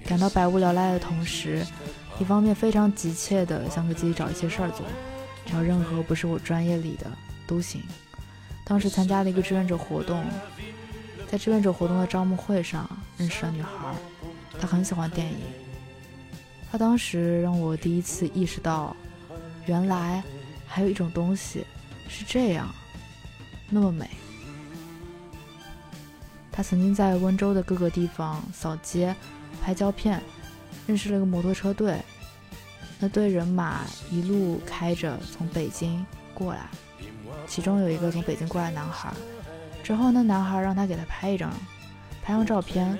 感到百无聊赖的同时，一方面非常急切的想给自己找一些事儿做，只要任何不是我专业里的都行。当时参加了一个志愿者活动，在志愿者活动的招募会上认识了女孩，她很喜欢电影。他当时让我第一次意识到，原来还有一种东西是这样那么美。他曾经在温州的各个地方扫街、拍胶片，认识了个摩托车队。那队人马一路开着从北京过来，其中有一个从北京过来男孩。之后那男孩让他给他拍一张，拍张照片。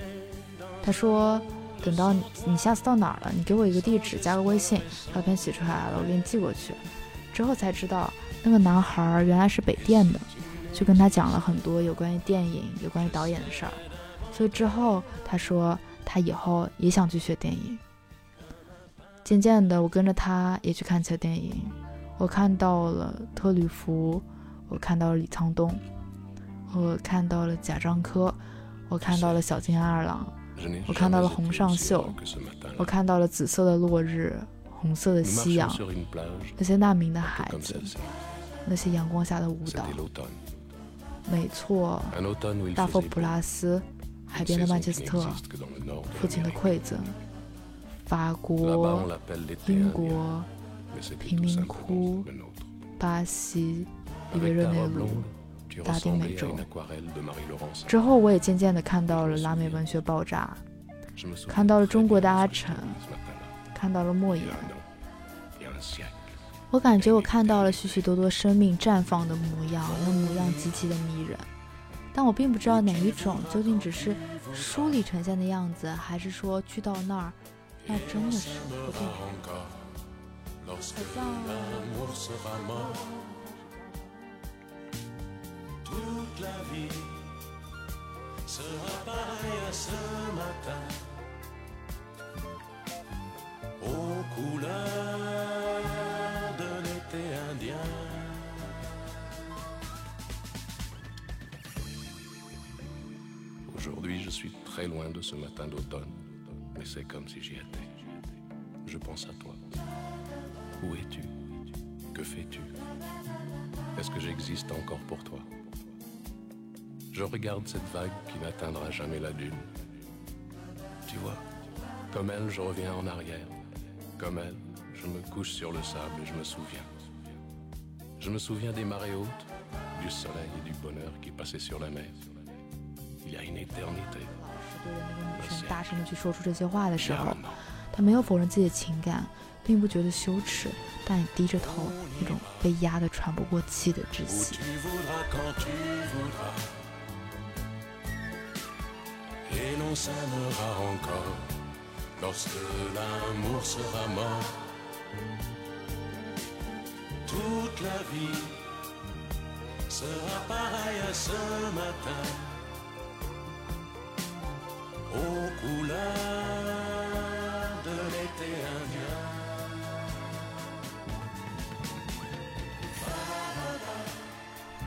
他说。等到你你下次到哪儿了，你给我一个地址，加个微信，照片洗出来了，我给你寄过去。之后才知道那个男孩原来是北电的，就跟他讲了很多有关于电影、有关于导演的事儿。所以之后他说他以后也想去学电影。渐渐的，我跟着他也去看起了电影。我看到了特吕弗，我看到了李沧东，我看到了贾樟柯，我看到了小津安二郎。我看到了红上秀，我看到了紫色的落日，红色的夕阳，那些难民的孩子，那些阳光下的舞蹈。没错，大佛普拉斯，海边的曼彻斯特，父亲的馈赠，法国，英国，贫民窟，巴西，里约热内卢。拉丁美洲之后，我也渐渐地看到了拉美文学爆炸，看到了中国的阿城，看到了莫言。我感觉我看到了许许多多生命绽放的模样，那模样极其的迷人。但我并不知道哪一种究竟只是书里呈现的样子，还是说去到那儿，那真的是会变。好像。
Aujourd'hui, je suis très loin de ce matin d'automne, mais c'est comme si j'y étais. Je pense à toi. Où es-tu? Que fais-tu? Est-ce que j'existe encore pour toi? je regarde cette vague qui n'atteindra jamais la dune. Tu vois, comme elle, je reviens en arrière. Comme elle, je me couche sur le sable et je me souviens. Je me souviens des marées hautes, du soleil et du bonheur qui passaient sur la mer. Il y a une éternité.
对着那个女生大声的去说出这些话的时候，
Charmant.
他没有否认自己的情感，并不觉得羞耻，但也低着头，那种被压得喘不过气的窒
Où
息。
Et l'on s'aimera encore lorsque l'amour sera mort. Toute la vie sera pareil à ce matin. Aux couleurs de l'été indien.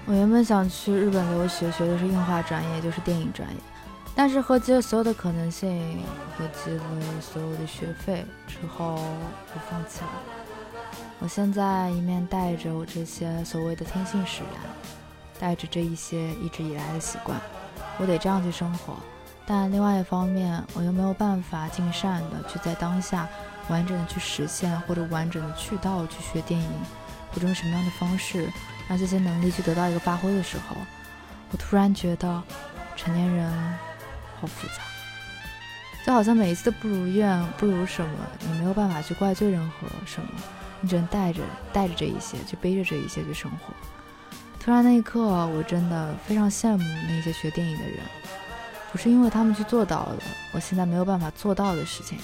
我原本想去日本留学，学的是映画专业，就是电影专业。但是合计了所有的可能性，合计了所有的学费之后，我放弃了。我现在一面带着我这些所谓的天性使然，带着这一些一直以来的习惯，我得这样去生活。但另外一方面，我又没有办法尽善的去在当下完整的去实现，或者完整的去到去学电影，或者用什么样的方式让这些能力去得到一个发挥的时候，我突然觉得成年人好复杂，就好像每一次的不如愿、不如什么，你没有办法去怪罪任何什么，你只能带着带着这一些，去背着这一些去生活。突然那一刻，我真的非常羡慕那些学电影的人，不是因为他们去做到了我现在没有办法做到的事情。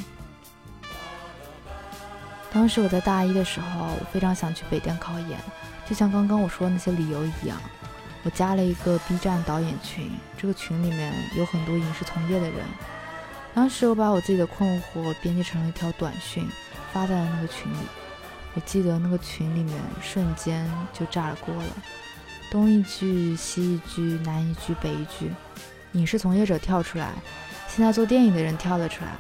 当时我在大一的时候，我非常想去北电考研，就像刚刚我说的那些理由一样。我加了一个 B 站导演群，这个群里面有很多影视从业的人。当时我把我自己的困惑编辑成了一条短讯，发在了那个群里。我记得那个群里面瞬间就炸了锅了，东一句西一句，南一句北一句，影视从业者跳出来，现在做电影的人跳了出来，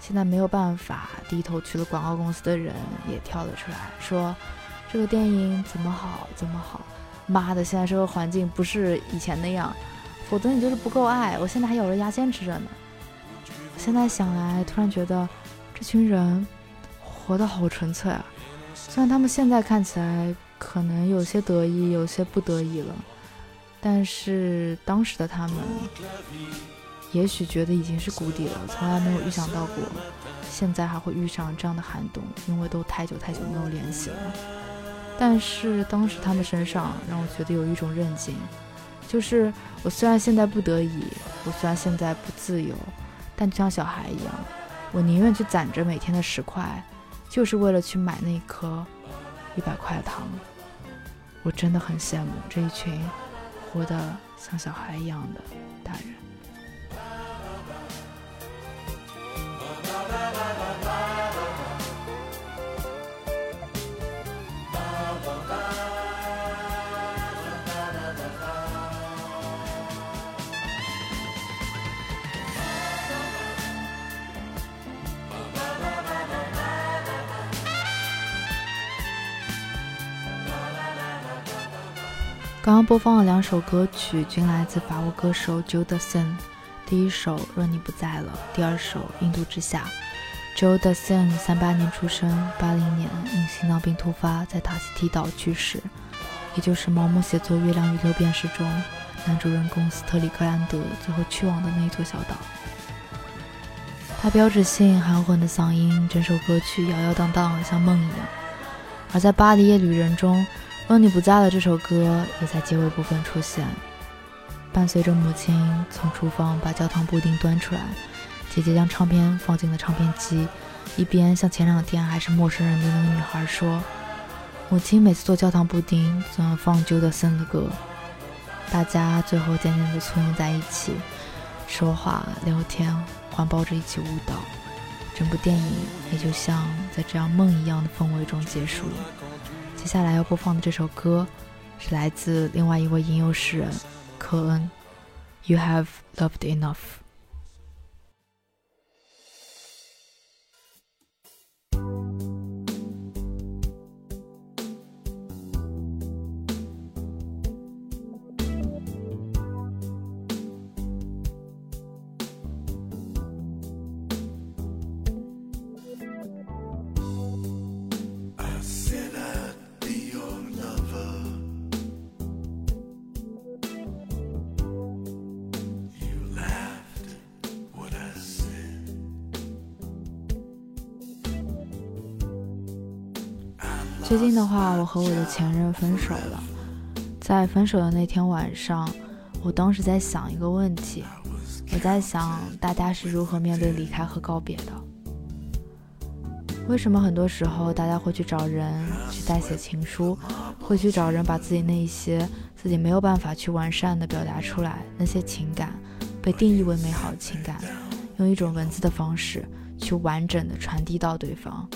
现在没有办法低头去了广告公司的人也跳了出来，说这个电影怎么好怎么好。妈的，现在社会环境不是以前那样，否则你就是不够爱。我现在还咬着牙坚持着呢。我现在想来，突然觉得这群人活得好纯粹啊。虽然他们现在看起来可能有些得意，有些不得意了，但是当时的他们，也许觉得已经是谷底了，从来没有预想到过现在还会遇上这样的寒冬，因为都太久太久没有联系了。但是当时他们身上让我觉得有一种韧劲，就是我虽然现在不得已，我虽然现在不自由，但就像小孩一样，我宁愿去攒着每天的十块，就是为了去买那一颗一百块的糖。我真的很羡慕这一群活得像小孩一样的大人。刚刚播放了两首歌曲，均来自法国歌手 Joe Dassin。第一首《若你不在了》，第二首《印度之夏》。Joe Dassin 三八年出生，八零年因心脏病突发在塔希提岛去世，也就是毛姆写作《月亮与六便士》中男主人公斯特里克兰德最后去往的那座小岛。他标志性含混的嗓音，整首歌曲摇摇荡荡，像梦一样。而在《巴黎夜旅人》中，若你不在了，这首歌也在结尾部分出现，伴随着母亲从厨房把焦糖布丁端出来，姐姐将唱片放进了唱片机，一边向前两天还是陌生人的那个女孩说：“母亲每次做焦糖布丁总要放 j u d a s n 的歌。”大家最后渐渐地簇拥在一起，说话、聊天，环抱着一起舞蹈，整部电影也就像在这样梦一样的氛围中结束了。接下来要播放的这首歌，是来自另外一位吟游诗人科恩，《You Have Loved Enough》。最近的话，我和我的前任分手了。在分手的那天晚上，我当时在想一个问题，我在想大家是如何面对离开和告别的？为什么很多时候大家会去找人去代写情书，会去找人把自己那一些自己没有办法去完善的表达出来，那些情感被定义为美好的情感，用一种文字的方式去完整的传递到对方？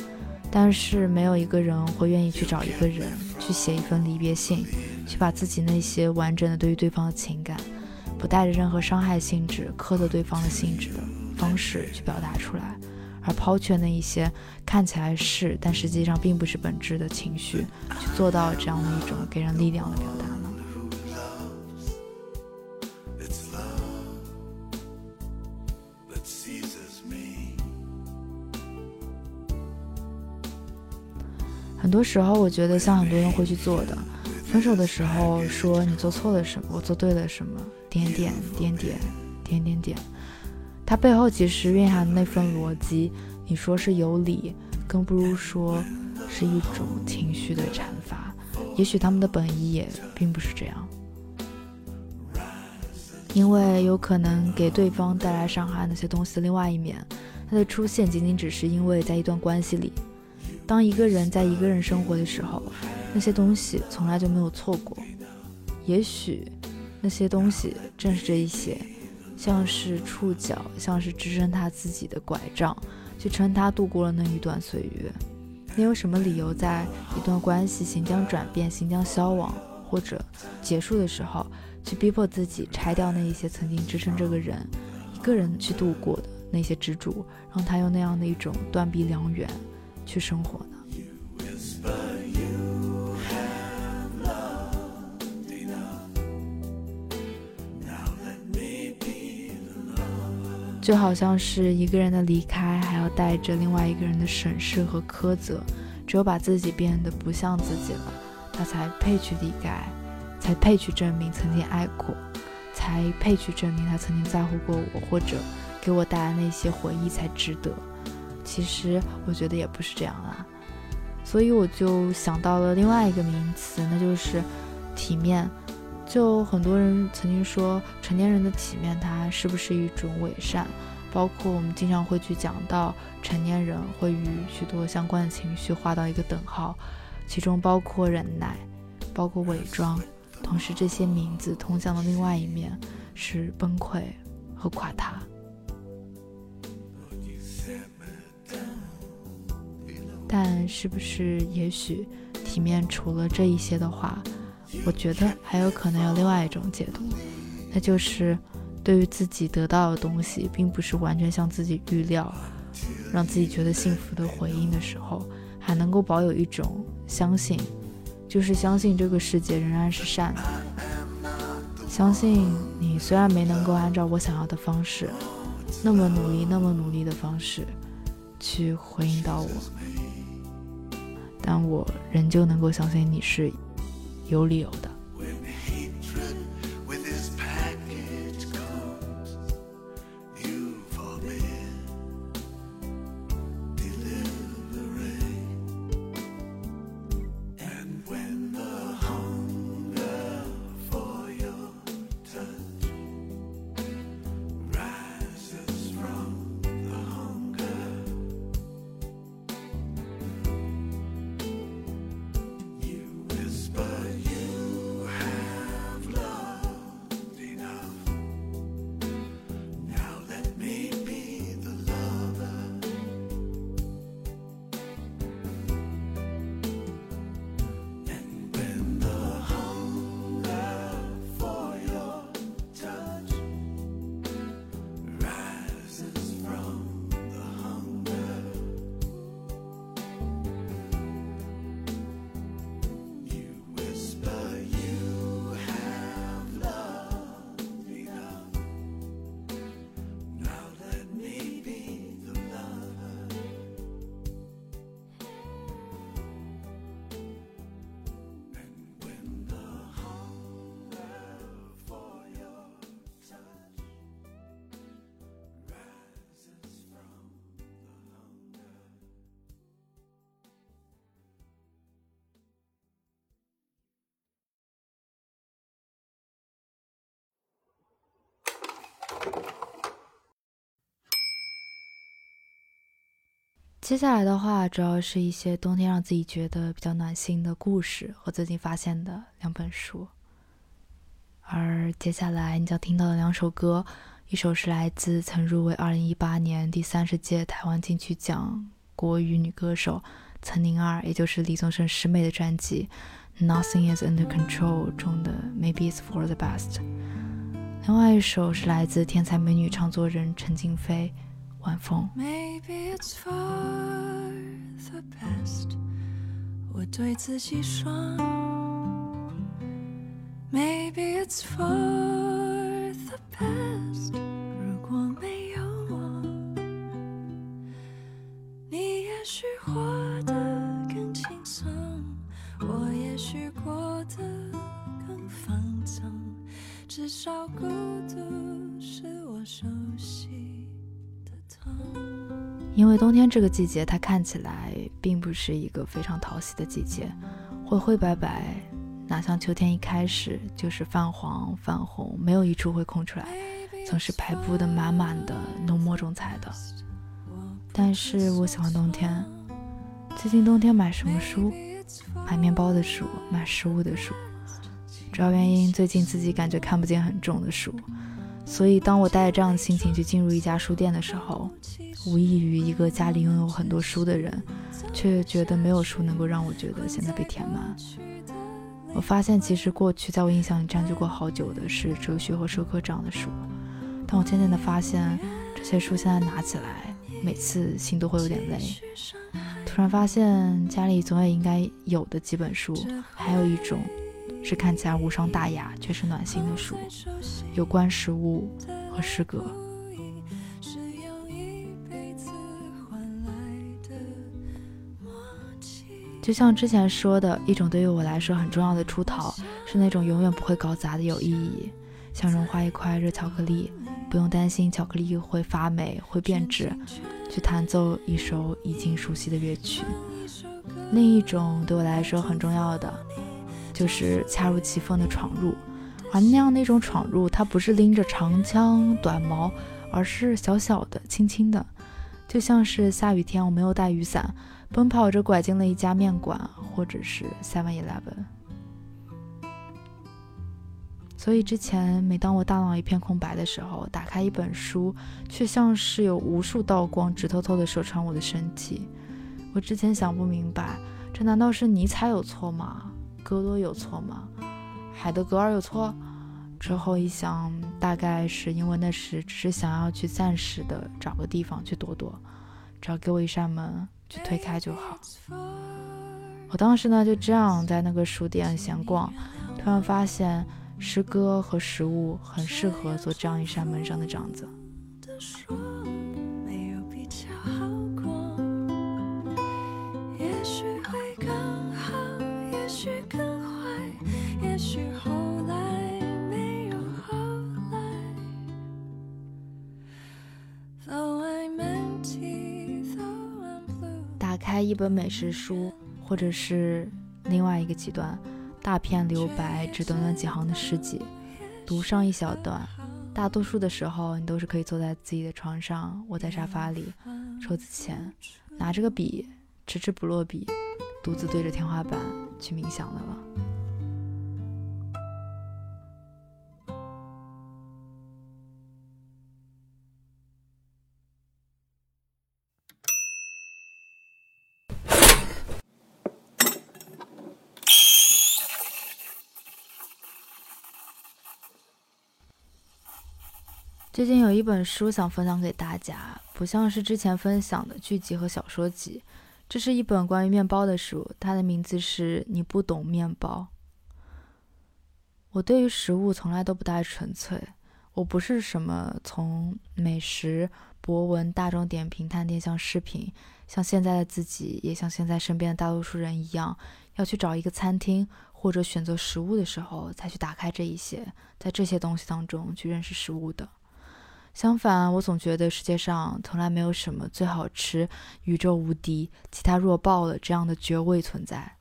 但是没有一个人会愿意去找一个人去写一封离别信，去把自己那些完整的对于对方的情感，不带着任何伤害性质、苛责对方的性质的方式去表达出来，而抛却那一些看起来是但实际上并不是本质的情绪，去做到这样的一种给人力量的表达。很多时候，我觉得像很多人会去做的，分手的时候说你做错了什么，我做对了什么，点点点点点点点，它背后其实蕴含的那份逻辑，你说是有理，更不如说是一种情绪的阐发。也许他们的本意也并不是这样，因为有可能给对方带来伤害那些东西的另外一面，它的出现仅仅只是因为在一段关系里。当一个人在一个人生活的时候，那些东西从来就没有错过。也许那些东西正是这一些，像是触角，像是支撑他自己的拐杖，去撑他度过了那一段岁月。你有什么理由在一段关系行将转变、行将消亡或者结束的时候，去逼迫自己拆掉那一些曾经支撑这个人一个人去度过的那些支柱，让他用那样的一种断壁良缘？去生活呢？就好像是一个人的离开，还要带着另外一个人的审视和苛责。只有把自己变得不像自己了，他才配去离开，才配去证明曾经爱过，才配去证明他曾经在乎过我，或者给我带来那些回忆才值得。其实我觉得也不是这样啦，所以我就想到了另外一个名词，那就是体面。就很多人曾经说，成年人的体面，它是不是一种伪善？包括我们经常会去讲到，成年人会与许多相关的情绪划到一个等号，其中包括忍耐，包括伪装。同时，这些名字通向的另外一面是崩溃和垮塌。但是不是？也许体面除了这一些的话，我觉得还有可能有另外一种解读，那就是对于自己得到的东西，并不是完全像自己预料，让自己觉得幸福的回应的时候，还能够保有一种相信，就是相信这个世界仍然是善的，相信你虽然没能够按照我想要的方式，那么努力，那么努力的方式，去回应到我。但我仍旧能够相信你是有理由的。接下来的话，主要是一些冬天让自己觉得比较暖心的故事和最近发现的两本书。而接下来你将听到的两首歌，一首是来自曾入围2018年第三十届台湾金曲奖国语女歌手岑宁儿，也就是李宗盛师妹的专辑《Nothing Is Under Control》中的《Maybe It's For The Best》。另外一首是来自天才美女唱作人陈静飞，《晚风》。
Maybe it's for the best，我对自己说。Maybe it's for the best，
因为冬天这个季节，它看起来并不是一个非常讨喜的季节，灰灰白白，哪像秋天一开始就是泛黄泛红，没有一处会空出来，总是排布的满满的，浓墨重彩的。但是我喜欢冬天，最近冬天买什么书？买面包的书，买食物的书。主要原因，最近自己感觉看不见很重的书，所以当我带着这样的心情去进入一家书店的时候，无异于一个家里拥有很多书的人，却觉得没有书能够让我觉得现在被填满。我发现，其实过去在我印象里占据过好久的是哲学和社科这样的书，但我渐渐的发现，这些书现在拿起来，每次心都会有点累。突然发现，家里总也应该有的几本书，还有一种。是看起来无伤大雅，却是暖心的书，有关食物和诗歌。就像之前说的，一种对于我来说很重要的出逃，是那种永远不会搞砸的有意义，像融化一块热巧克力，不用担心巧克力会发霉、会变质，去弹奏一首已经熟悉的乐曲。另一种对我来说很重要的。就是恰如其分的闯入，而那样那种闯入，它不是拎着长枪短矛，而是小小的、轻轻的，就像是下雨天我没有带雨伞，奔跑着拐进了一家面馆，或者是 Seven Eleven。所以之前每当我大脑一片空白的时候，打开一本书，却像是有无数道光直透透的射穿我的身体。我之前想不明白，这难道是尼采有错吗？戈多有错吗？海德格尔有错？之后一想，大概是因为那时只是想要去暂时的找个地方去躲躲，只要给我一扇门去推开就好。我当时呢就这样在那个书店闲逛，突然发现诗歌和食物很适合做这样一扇门上的帐子。开一本美食书，或者是另外一个极端，大片留白，只短短几行的诗集，读上一小段。大多数的时候，你都是可以坐在自己的床上，窝在沙发里，抽子前，拿着个笔，迟迟不落笔，独自对着天花板去冥想的了。最近有一本书想分享给大家，不像是之前分享的剧集和小说集，这是一本关于面包的书，它的名字是你不懂面包。我对于食物从来都不太纯粹，我不是什么从美食、博文、大众点评、探店像视频，像现在的自己，也像现在身边的大多数人一样，要去找一个餐厅或者选择食物的时候才去打开这一些，在这些东西当中去认识食物的。相反我总觉得世界上从来没有什么最好吃宇宙无敌其他弱爆了这样的绝味存在。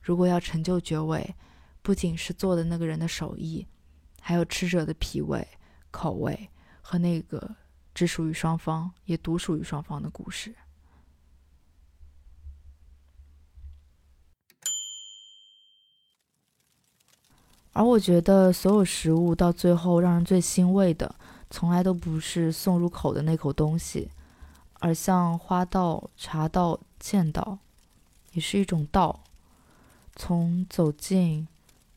如果要成就绝味不仅是做的那个人的手艺还有吃者的脾胃口味和那个只属于双方也独属于双方的故事。而我觉得所有食物到最后让人最欣慰的从来都不是送入口的那口东西，而像花道、茶道、剑道，也是一种道。从走近，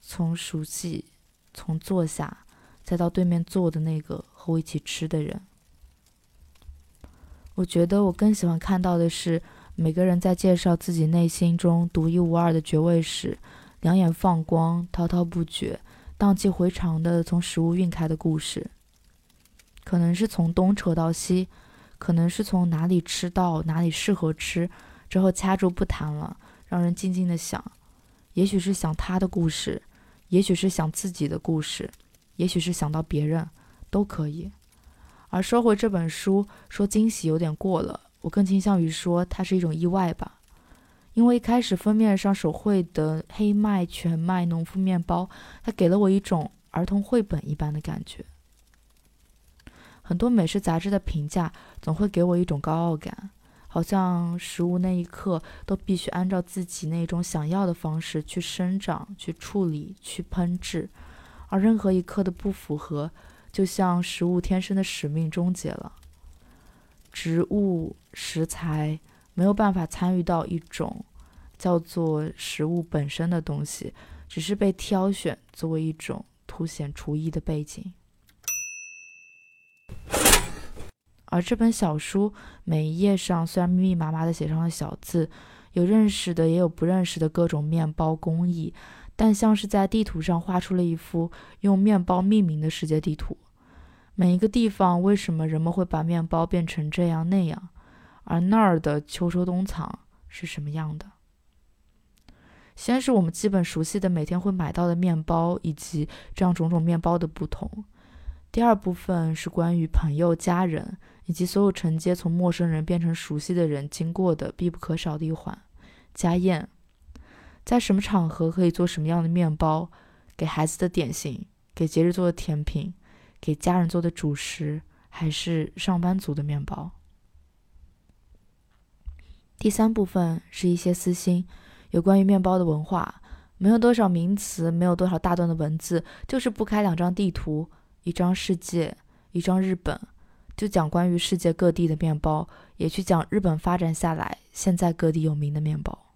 从熟悉，从坐下，再到对面坐的那个和我一起吃的人。我觉得我更喜欢看到的是，每个人在介绍自己内心中独一无二的绝味时。两眼放光，滔滔不绝，荡气回肠的从食物晕开的故事，可能是从东扯到西，可能是从哪里吃到哪里适合吃，之后掐住不谈了，让人静静的想，也许是想他的故事，也许是想自己的故事，也许是想到别人，都可以。而说回这本书，说惊喜有点过了，我更倾向于说它是一种意外吧。因为一开始封面上手绘的黑麦全麦农夫面包，它给了我一种儿童绘本一般的感觉。很多美食杂志的评价总会给我一种高傲感，好像食物那一刻都必须按照自己那种想要的方式去生长、去处理、去烹制，而任何一刻的不符合，就像食物天生的使命终结了。植物食材。没有办法参与到一种叫做食物本身的东西，只是被挑选作为一种凸显厨艺的背景。而这本小书每一页上虽然密密麻麻的写上了小字，有认识的也有不认识的各种面包工艺，但像是在地图上画出了一幅用面包命名的世界地图。每一个地方为什么人们会把面包变成这样那样？而那儿的秋收冬藏是什么样的？先是我们基本熟悉的每天会买到的面包，以及这样种种面包的不同。第二部分是关于朋友、家人以及所有承接从陌生人变成熟悉的人经过的必不可少的一环——家宴。在什么场合可以做什么样的面包？给孩子的点心，给节日做的甜品，给家人做的主食，还是上班族的面包？第三部分是一些私心，有关于面包的文化，没有多少名词，没有多少大段的文字，就是铺开两张地图，一张世界，一张日本，就讲关于世界各地的面包，也去讲日本发展下来现在各地有名的面包。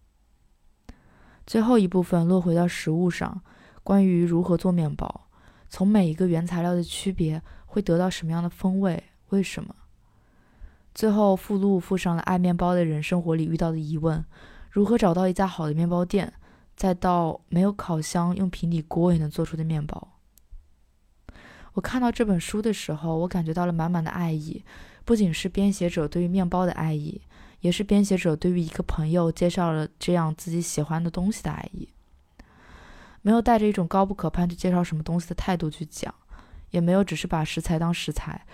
最后一部分落回到食物上，关于如何做面包，从每一个原材料的区别会得到什么样的风味，为什么？最后附录附上了爱面包的人生活里遇到的疑问：如何找到一家好的面包店？再到没有烤箱用平底锅也能做出的面包。我看到这本书的时候，我感觉到了满满的爱意，不仅是编写者对于面包的爱意，也是编写者对于一个朋友介绍了这样自己喜欢的东西的爱意。没有带着一种高不可攀去介绍什么东西的态度去讲，也没有只是把食材当食材，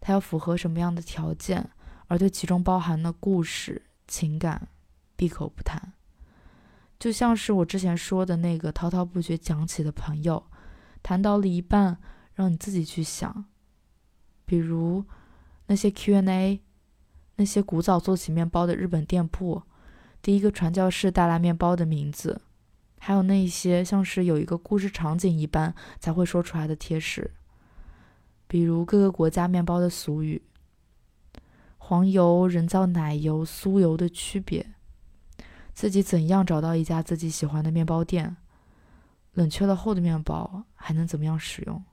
它要符合什么样的条件？而对其中包含的故事、情感，闭口不谈，就像是我之前说的那个滔滔不绝讲起的朋友，谈到了一半，让你自己去想，比如那些 Q&A，那些古早做起面包的日本店铺，第一个传教士带来面包的名字，还有那些像是有一个故事场景一般才会说出来的贴士，比如各个国家面包的俗语。黄油、人造奶油、酥油的区别，自己怎样找到一家自己喜欢的面包店？冷却了后的面包还能怎么样使用？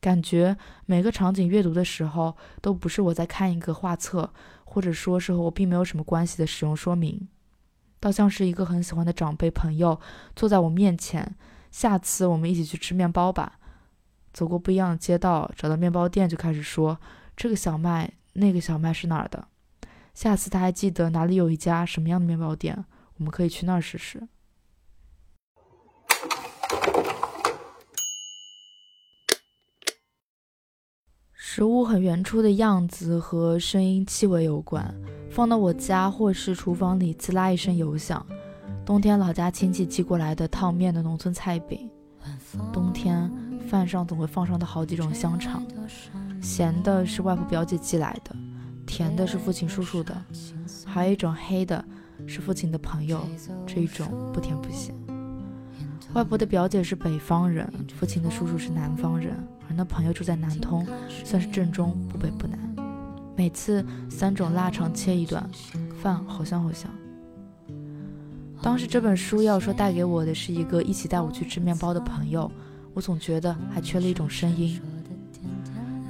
感觉每个场景阅读的时候，都不是我在看一个画册，或者说是和我并没有什么关系的使用说明，倒像是一个很喜欢的长辈朋友坐在我面前。下次我们一起去吃面包吧。走过不一样的街道，找到面包店就开始说这个小麦。那个小麦是哪儿的？下次他还记得哪里有一家什么样的面包店，我们可以去那儿试试。食物很原初的样子和声音、气味有关。放到我家或是厨房里，滋啦一声油响。冬天老家亲戚寄过来的烫面的农村菜饼。冬天饭上总会放上的好几种香肠。咸的是外婆表姐寄来的，甜的是父亲叔叔的，还有一种黑的，是父亲的朋友。这一种不甜不咸。外婆的表姐是北方人，父亲的叔叔是南方人，而那朋友住在南通，算是正中不北不南。每次三种腊肠切一段，饭好香好香。当时这本书要说带给我的是一个一起带我去吃面包的朋友，我总觉得还缺了一种声音。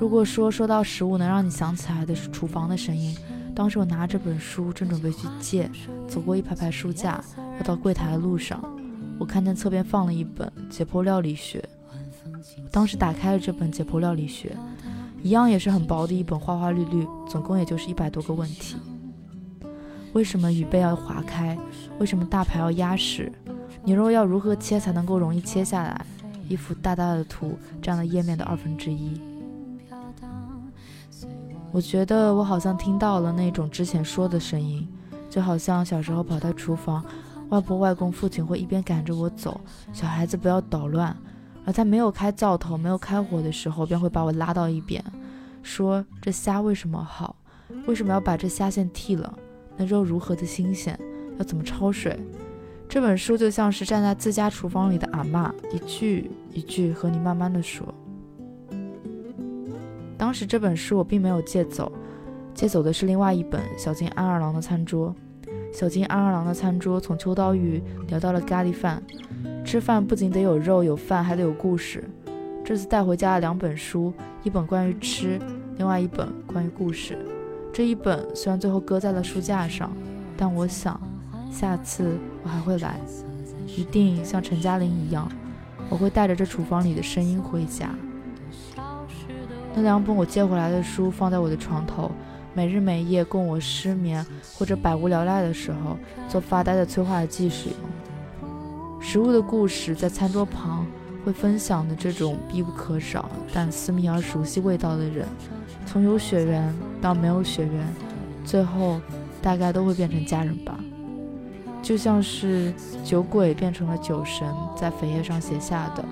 如果说说到食物能让你想起来的是厨房的声音，当时我拿这本书正准备去借，走过一排排书架，要到柜台的路上，我看见侧边放了一本《解剖料理学》，当时打开了这本《解剖料理学》，一样也是很薄的一本，花花绿绿，总共也就是一百多个问题。为什么鱼背要划开？为什么大排要压实？牛肉要如何切才能够容易切下来？一幅大大的图占了页面的二分之一。我觉得我好像听到了那种之前说的声音，就好像小时候跑到厨房，外婆、外公、父亲会一边赶着我走，小孩子不要捣乱，而在没有开灶头、没有开火的时候，便会把我拉到一边，说这虾为什么好？为什么要把这虾线剃了？那肉如何的新鲜？要怎么焯水？这本书就像是站在自家厨房里的阿妈，一句一句和你慢慢的说。当时这本书我并没有借走，借走的是另外一本《小金安二郎的餐桌》。小金安二郎的餐桌从秋刀鱼聊到了咖喱饭，吃饭不仅得有肉有饭，还得有故事。这次带回家了两本书，一本关于吃，另外一本关于故事。这一本虽然最后搁在了书架上，但我想，下次我还会来，一定像陈嘉玲一样，我会带着这厨房里的声音回家。那两本我借回来的书放在我的床头，每日每夜供我失眠或者百无聊赖的时候做发呆的催化剂使用。食物的故事在餐桌旁会分享的这种必不可少但私密而熟悉味道的人。从有血缘到没有血缘，最后大概都会变成家人吧。就像是酒鬼变成了酒神，在扉页上写下的。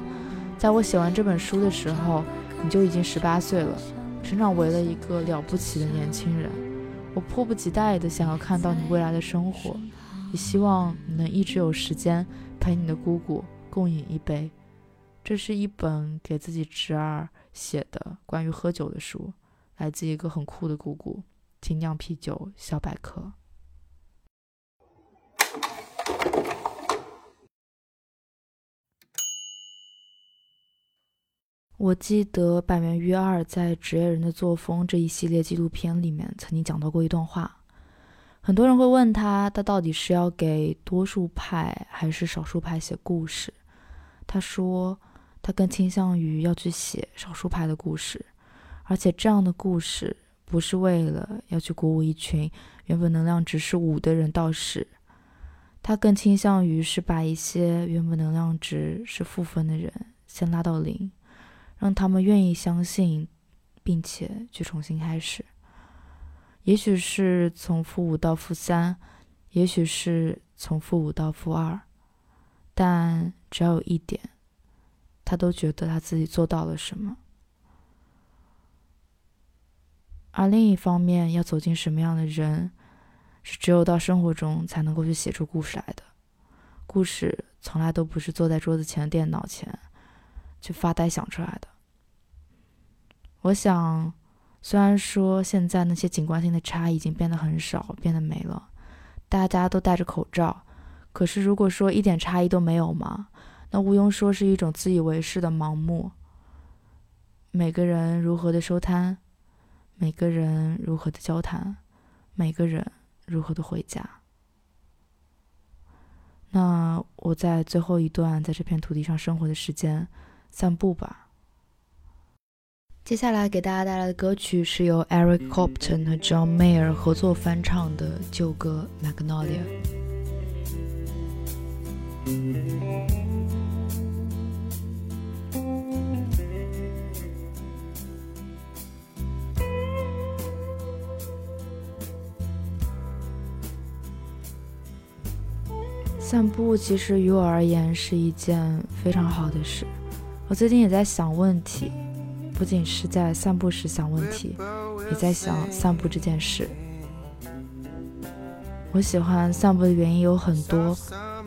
在我写完这本书的时候，你就已经十八岁了，成长为了一个了不起的年轻人。我迫不及待地想要看到你未来的生活，也希望你能一直有时间陪你的姑姑共饮一杯。这是一本给自己侄儿写的关于喝酒的书。来自一个很酷的姑姑，精酿啤酒小百科。我记得板垣育二在《职业人的作风》这一系列纪录片里面曾经讲到过一段话，很多人会问他，他到底是要给多数派还是少数派写故事？他说，他更倾向于要去写少数派的故事。而且这样的故事不是为了要去鼓舞一群原本能量值是五的人到十，他更倾向于是把一些原本能量值是负分的人先拉到零，让他们愿意相信，并且去重新开始。也许是从负五到负三，也许是从负五到负二，但只要有一点，他都觉得他自己做到了什么。而另一方面，要走进什么样的人，是只有到生活中才能够去写出故事来的。故事从来都不是坐在桌子前、电脑前去发呆想出来的。我想，虽然说现在那些景观性的差已经变得很少，变得没了，大家都戴着口罩，可是如果说一点差异都没有嘛，那毋庸说是一种自以为是的盲目。每个人如何的收摊？每个人如何的交谈，每个人如何的回家。那我在最后一段在这片土地上生活的时间，散步吧。接下来给大家带来的歌曲是由 Eric Clapton 和 John Mayer 合作翻唱的旧歌《Magnolia》。散步其实于我而言是一件非常好的事。我最近也在想问题，不仅是在散步时想问题，也在想散步这件事。我喜欢散步的原因有很多。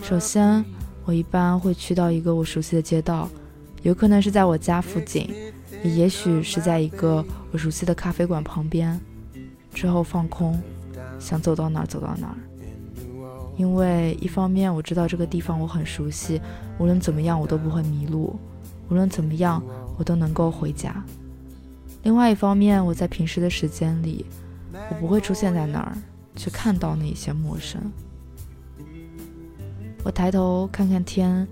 首先，我一般会去到一个我熟悉的街道，有可能是在我家附近，也也许是在一个我熟悉的咖啡馆旁边。之后放空，想走到哪儿走到哪儿。因为一方面我知道这个地方我很熟悉，无论怎么样我都不会迷路，无论怎么样我都能够回家。另外一方面，我在平时的时间里，我不会出现在那儿去看到那些陌生。我抬头看看天，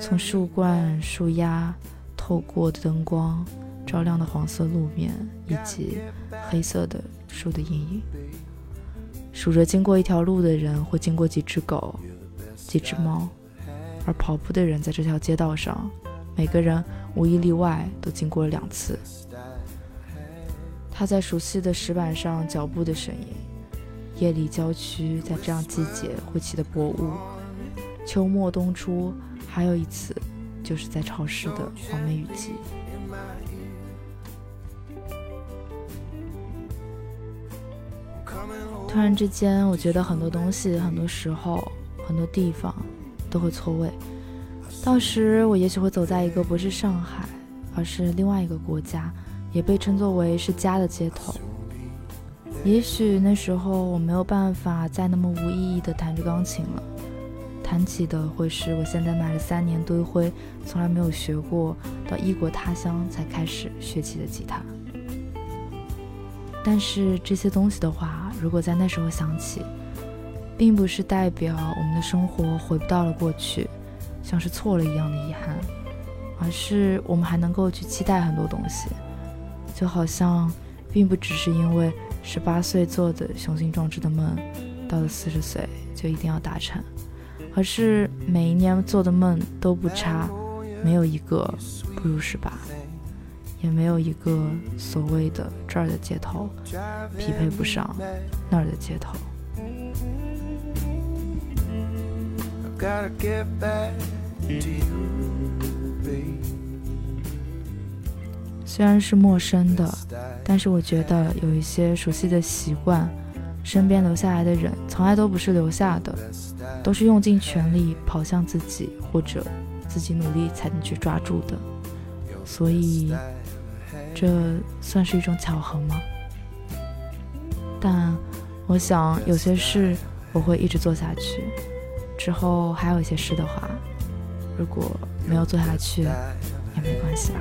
从树冠、树丫透过的灯光照亮的黄色路面以及黑色的树的阴影，数着经过一条路的人或经过几只狗、几只猫，而跑步的人在这条街道上，每个人无一例外都经过了两次。他在熟悉的石板上脚步的声音，夜里郊区在这样季节会起的薄雾，秋末冬初，还有一次，就是在潮湿的黄梅雨季。突然之间，我觉得很多东西、很多时候、很多地方都会错位。到时我也许会走在一个不是上海，而是另外一个国家。也被称作为是家的街头。也许那时候我没有办法再那么无意义的弹着钢琴了，弹起的会是我现在买了三年堆灰，从来没有学过，到异国他乡才开始学起的吉他。但是这些东西的话，如果在那时候想起，并不是代表我们的生活回不到了过去，像是错了一样的遗憾，而是我们还能够去期待很多东西。就好像，并不只是因为十八岁做的雄心壮志的梦，到了四十岁就一定要达成，而是每一年做的梦都不差，没有一个不如十八，也没有一个所谓的这儿的街头匹配不上那儿的街头。虽然是陌生的，但是我觉得有一些熟悉的习惯，身边留下来的人，从来都不是留下的，都是用尽全力跑向自己，或者自己努力才能去抓住的。所以，这算是一种巧合吗？但我想，有些事我会一直做下去。之后还有一些事的话，如果没有做下去，也没关系吧。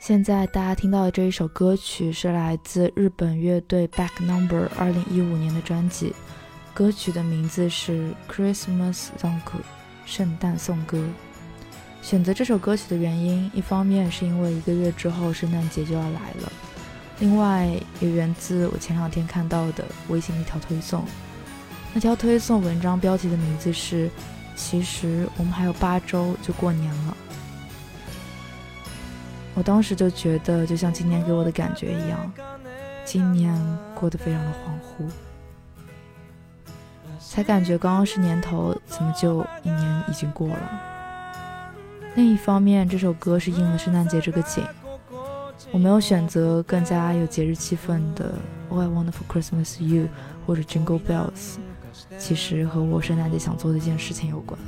现在大家听到的这一首歌曲是来自日本乐队 Back Number 二零一五年的专辑，歌曲的名字是 Christmas Song，圣诞颂歌。选择这首歌曲的原因，一方面是因为一个月之后圣诞节就要来了，另外也源自我前两天看到的微信一条推送。那条推送文章标题的名字是：其实我们还有八周就过年了。我当时就觉得，就像今年给我的感觉一样，今年过得非常的恍惚，才感觉刚刚是年头，怎么就一年已经过了？另一方面，这首歌是应了圣诞节这个景，我没有选择更加有节日气氛的《All I Want for Christmas You》或者《Jingle Bells》，其实和我圣诞节想做的一件事情有关。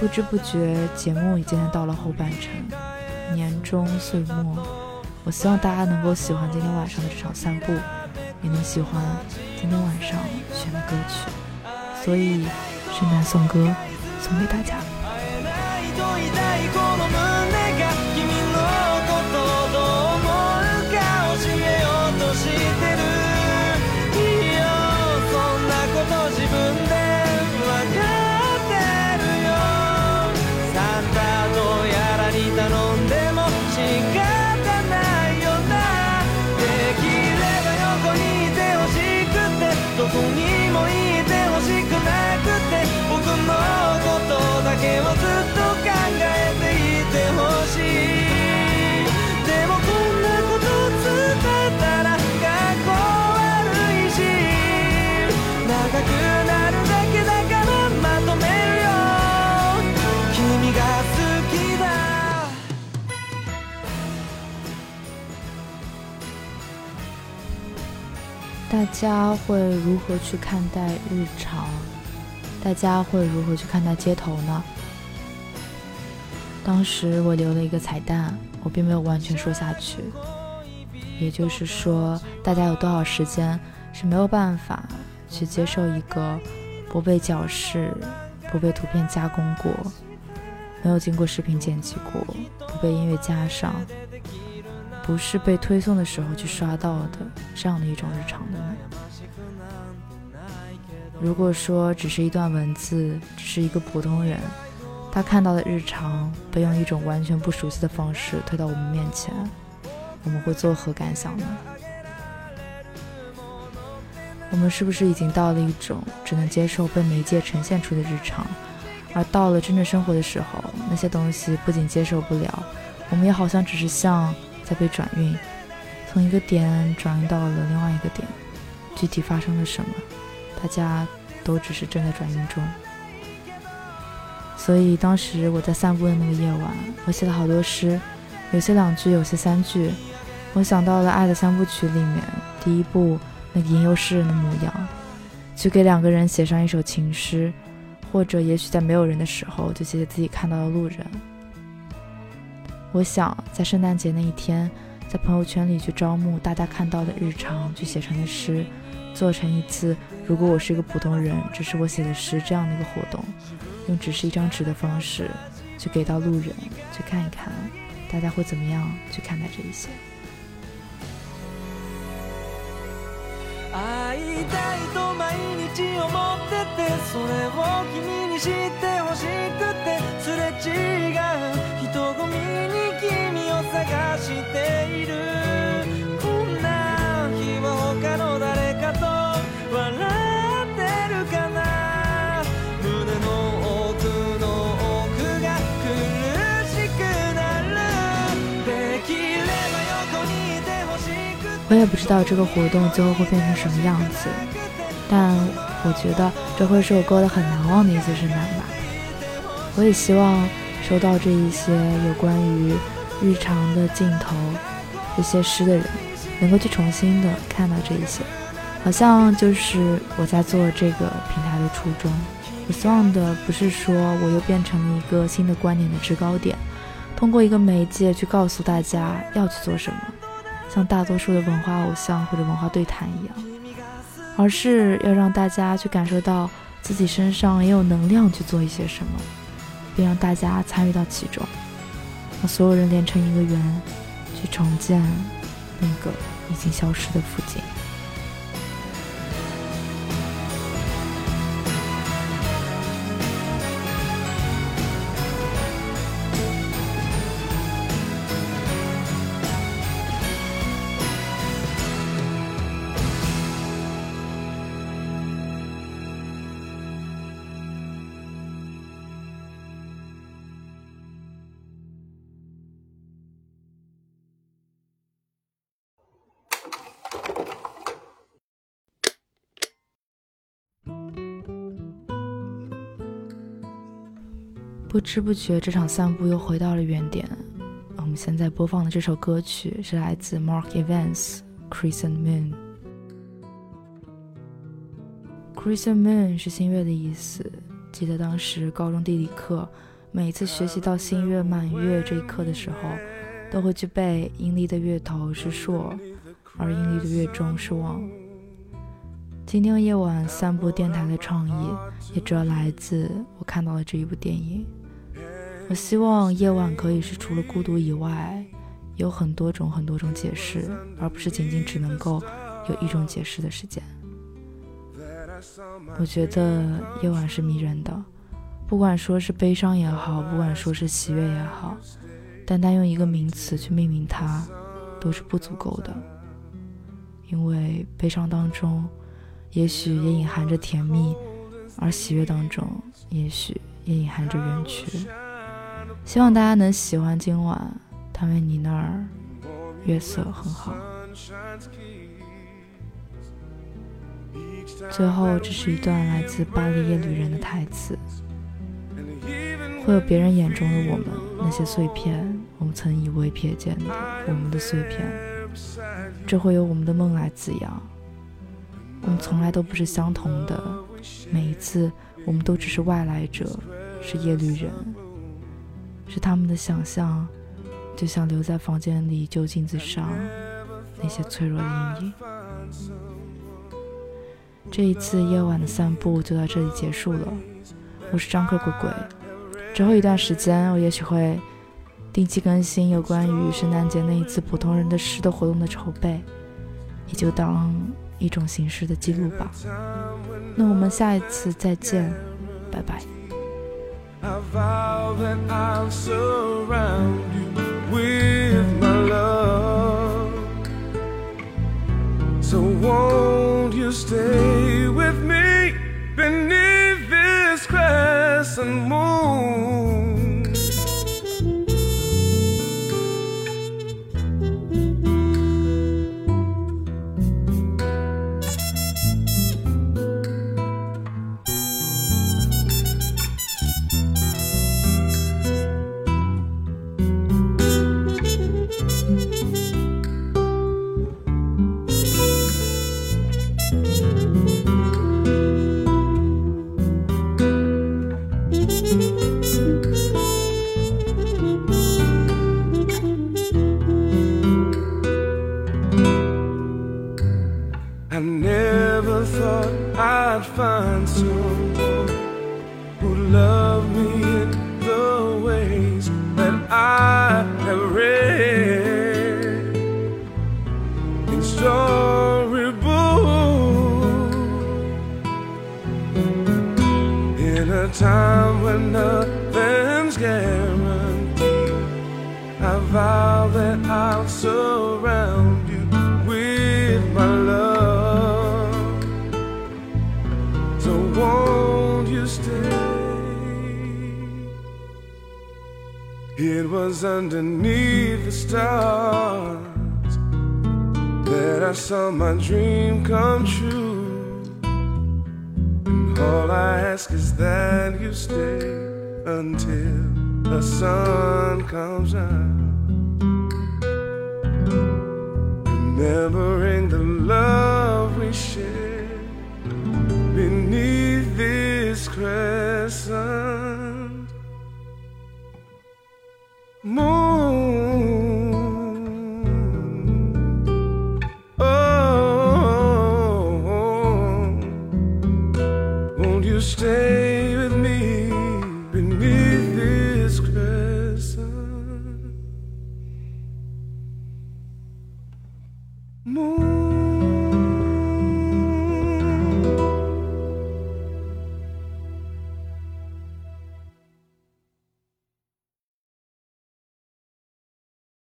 不知不觉，节目已经到了后半程。年终岁末，我希望大家能够喜欢今天晚上的这场散步，也能喜欢今天晚上选的歌曲。所以，圣诞颂歌送给大家。といたいこの胸大家会如何去看待日常？大家会如何去看待街头呢？当时我留了一个彩蛋，我并没有完全说下去。也就是说，大家有多少时间是没有办法去接受一个不被矫饰、不被图片加工过、没有经过视频剪辑过、不被音乐加上、不是被推送的时候去刷到的这样的一种日常的呢？如果说只是一段文字，只是一个普通人，他看到的日常被用一种完全不熟悉的方式推到我们面前。我们会作何感想呢？我们是不是已经到了一种只能接受被媒介呈现出的日常，而到了真正生活的时候，那些东西不仅接受不了，我们也好像只是像在被转运，从一个点转运到了另外一个点，具体发生了什么，大家都只是正在转运中。所以当时我在散步的那个夜晚，我写了好多诗，有些两句，有些三句。我想到了《爱的三部曲》里面第一部那个吟游诗人的模样，去给两个人写上一首情诗，或者也许在没有人的时候就写写自己看到的路人。我想在圣诞节那一天，在朋友圈里去招募大家看到的日常，去写成的诗，做成一次“如果我是一个普通人，只是我写的诗”这样的一个活动，用只是一张纸的方式去给到路人去看一看，大家会怎么样去看待这一些。会いたいと毎日思っててそれを君に知ってほしくてすれ違う人混みに君を探している。我也不知道这个活动最后会变成什么样子，但我觉得这会是我过得很难忘的一次圣诞吧。我也希望收到这一些有关于日常的镜头、这些诗的人，能够去重新的看到这一些，好像就是我在做这个平台的初衷。我希望的不是说我又变成了一个新的观点的制高点，通过一个媒介去告诉大家要去做什么。像大多数的文化偶像或者文化对谈一样，而是要让大家去感受到自己身上也有能量去做一些什么，并让大家参与到其中，让所有人连成一个圆，去重建那个已经消失的附近。不知不觉，这场散步又回到了原点。我们现在播放的这首歌曲是来自 Mark Evans，《Crescent Moon》。Crescent Moon 是新月的意思。记得当时高中地理课，每次学习到新月满月这一课的时候，都会去背阴历的月头是朔，而阴历的月中是望。今天夜晚散步电台的创意，也主要来自我看到了这一部电影。我希望夜晚可以是除了孤独以外，有很多种很多种解释，而不是仅仅只能够有一种解释的时间。我觉得夜晚是迷人的，不管说是悲伤也好，不管说是喜悦也好，单单用一个名词去命名它，都是不足够的。因为悲伤当中，也许也隐含着甜蜜，而喜悦当中，也许也隐含着远去。希望大家能喜欢今晚，他们你那儿月色很好。最后，这是一段来自《巴黎夜旅人》的台词：会有别人眼中的我们，那些碎片，我们曾以为瞥见的我们的碎片，这会有我们的梦来滋养。我们从来都不是相同的，每一次我们都只是外来者，是夜旅人，是他们的想象，就像留在房间里旧镜子上那些脆弱的阴影。这一次夜晚的散步就到这里结束了。我是张克鬼鬼，之后一段时间我也许会定期更新有关于圣诞节那一次普通人的诗的活动的筹备，也就当。一种形式的记录吧。那我们下一次再见，拜拜。
I vow that I'll surround you with my love. So won't you stay with me beneath this crescent moon? Was underneath the stars that I saw my dream come true. And All I ask is that you stay until the sun comes out. Remembering the love we shared beneath this crescent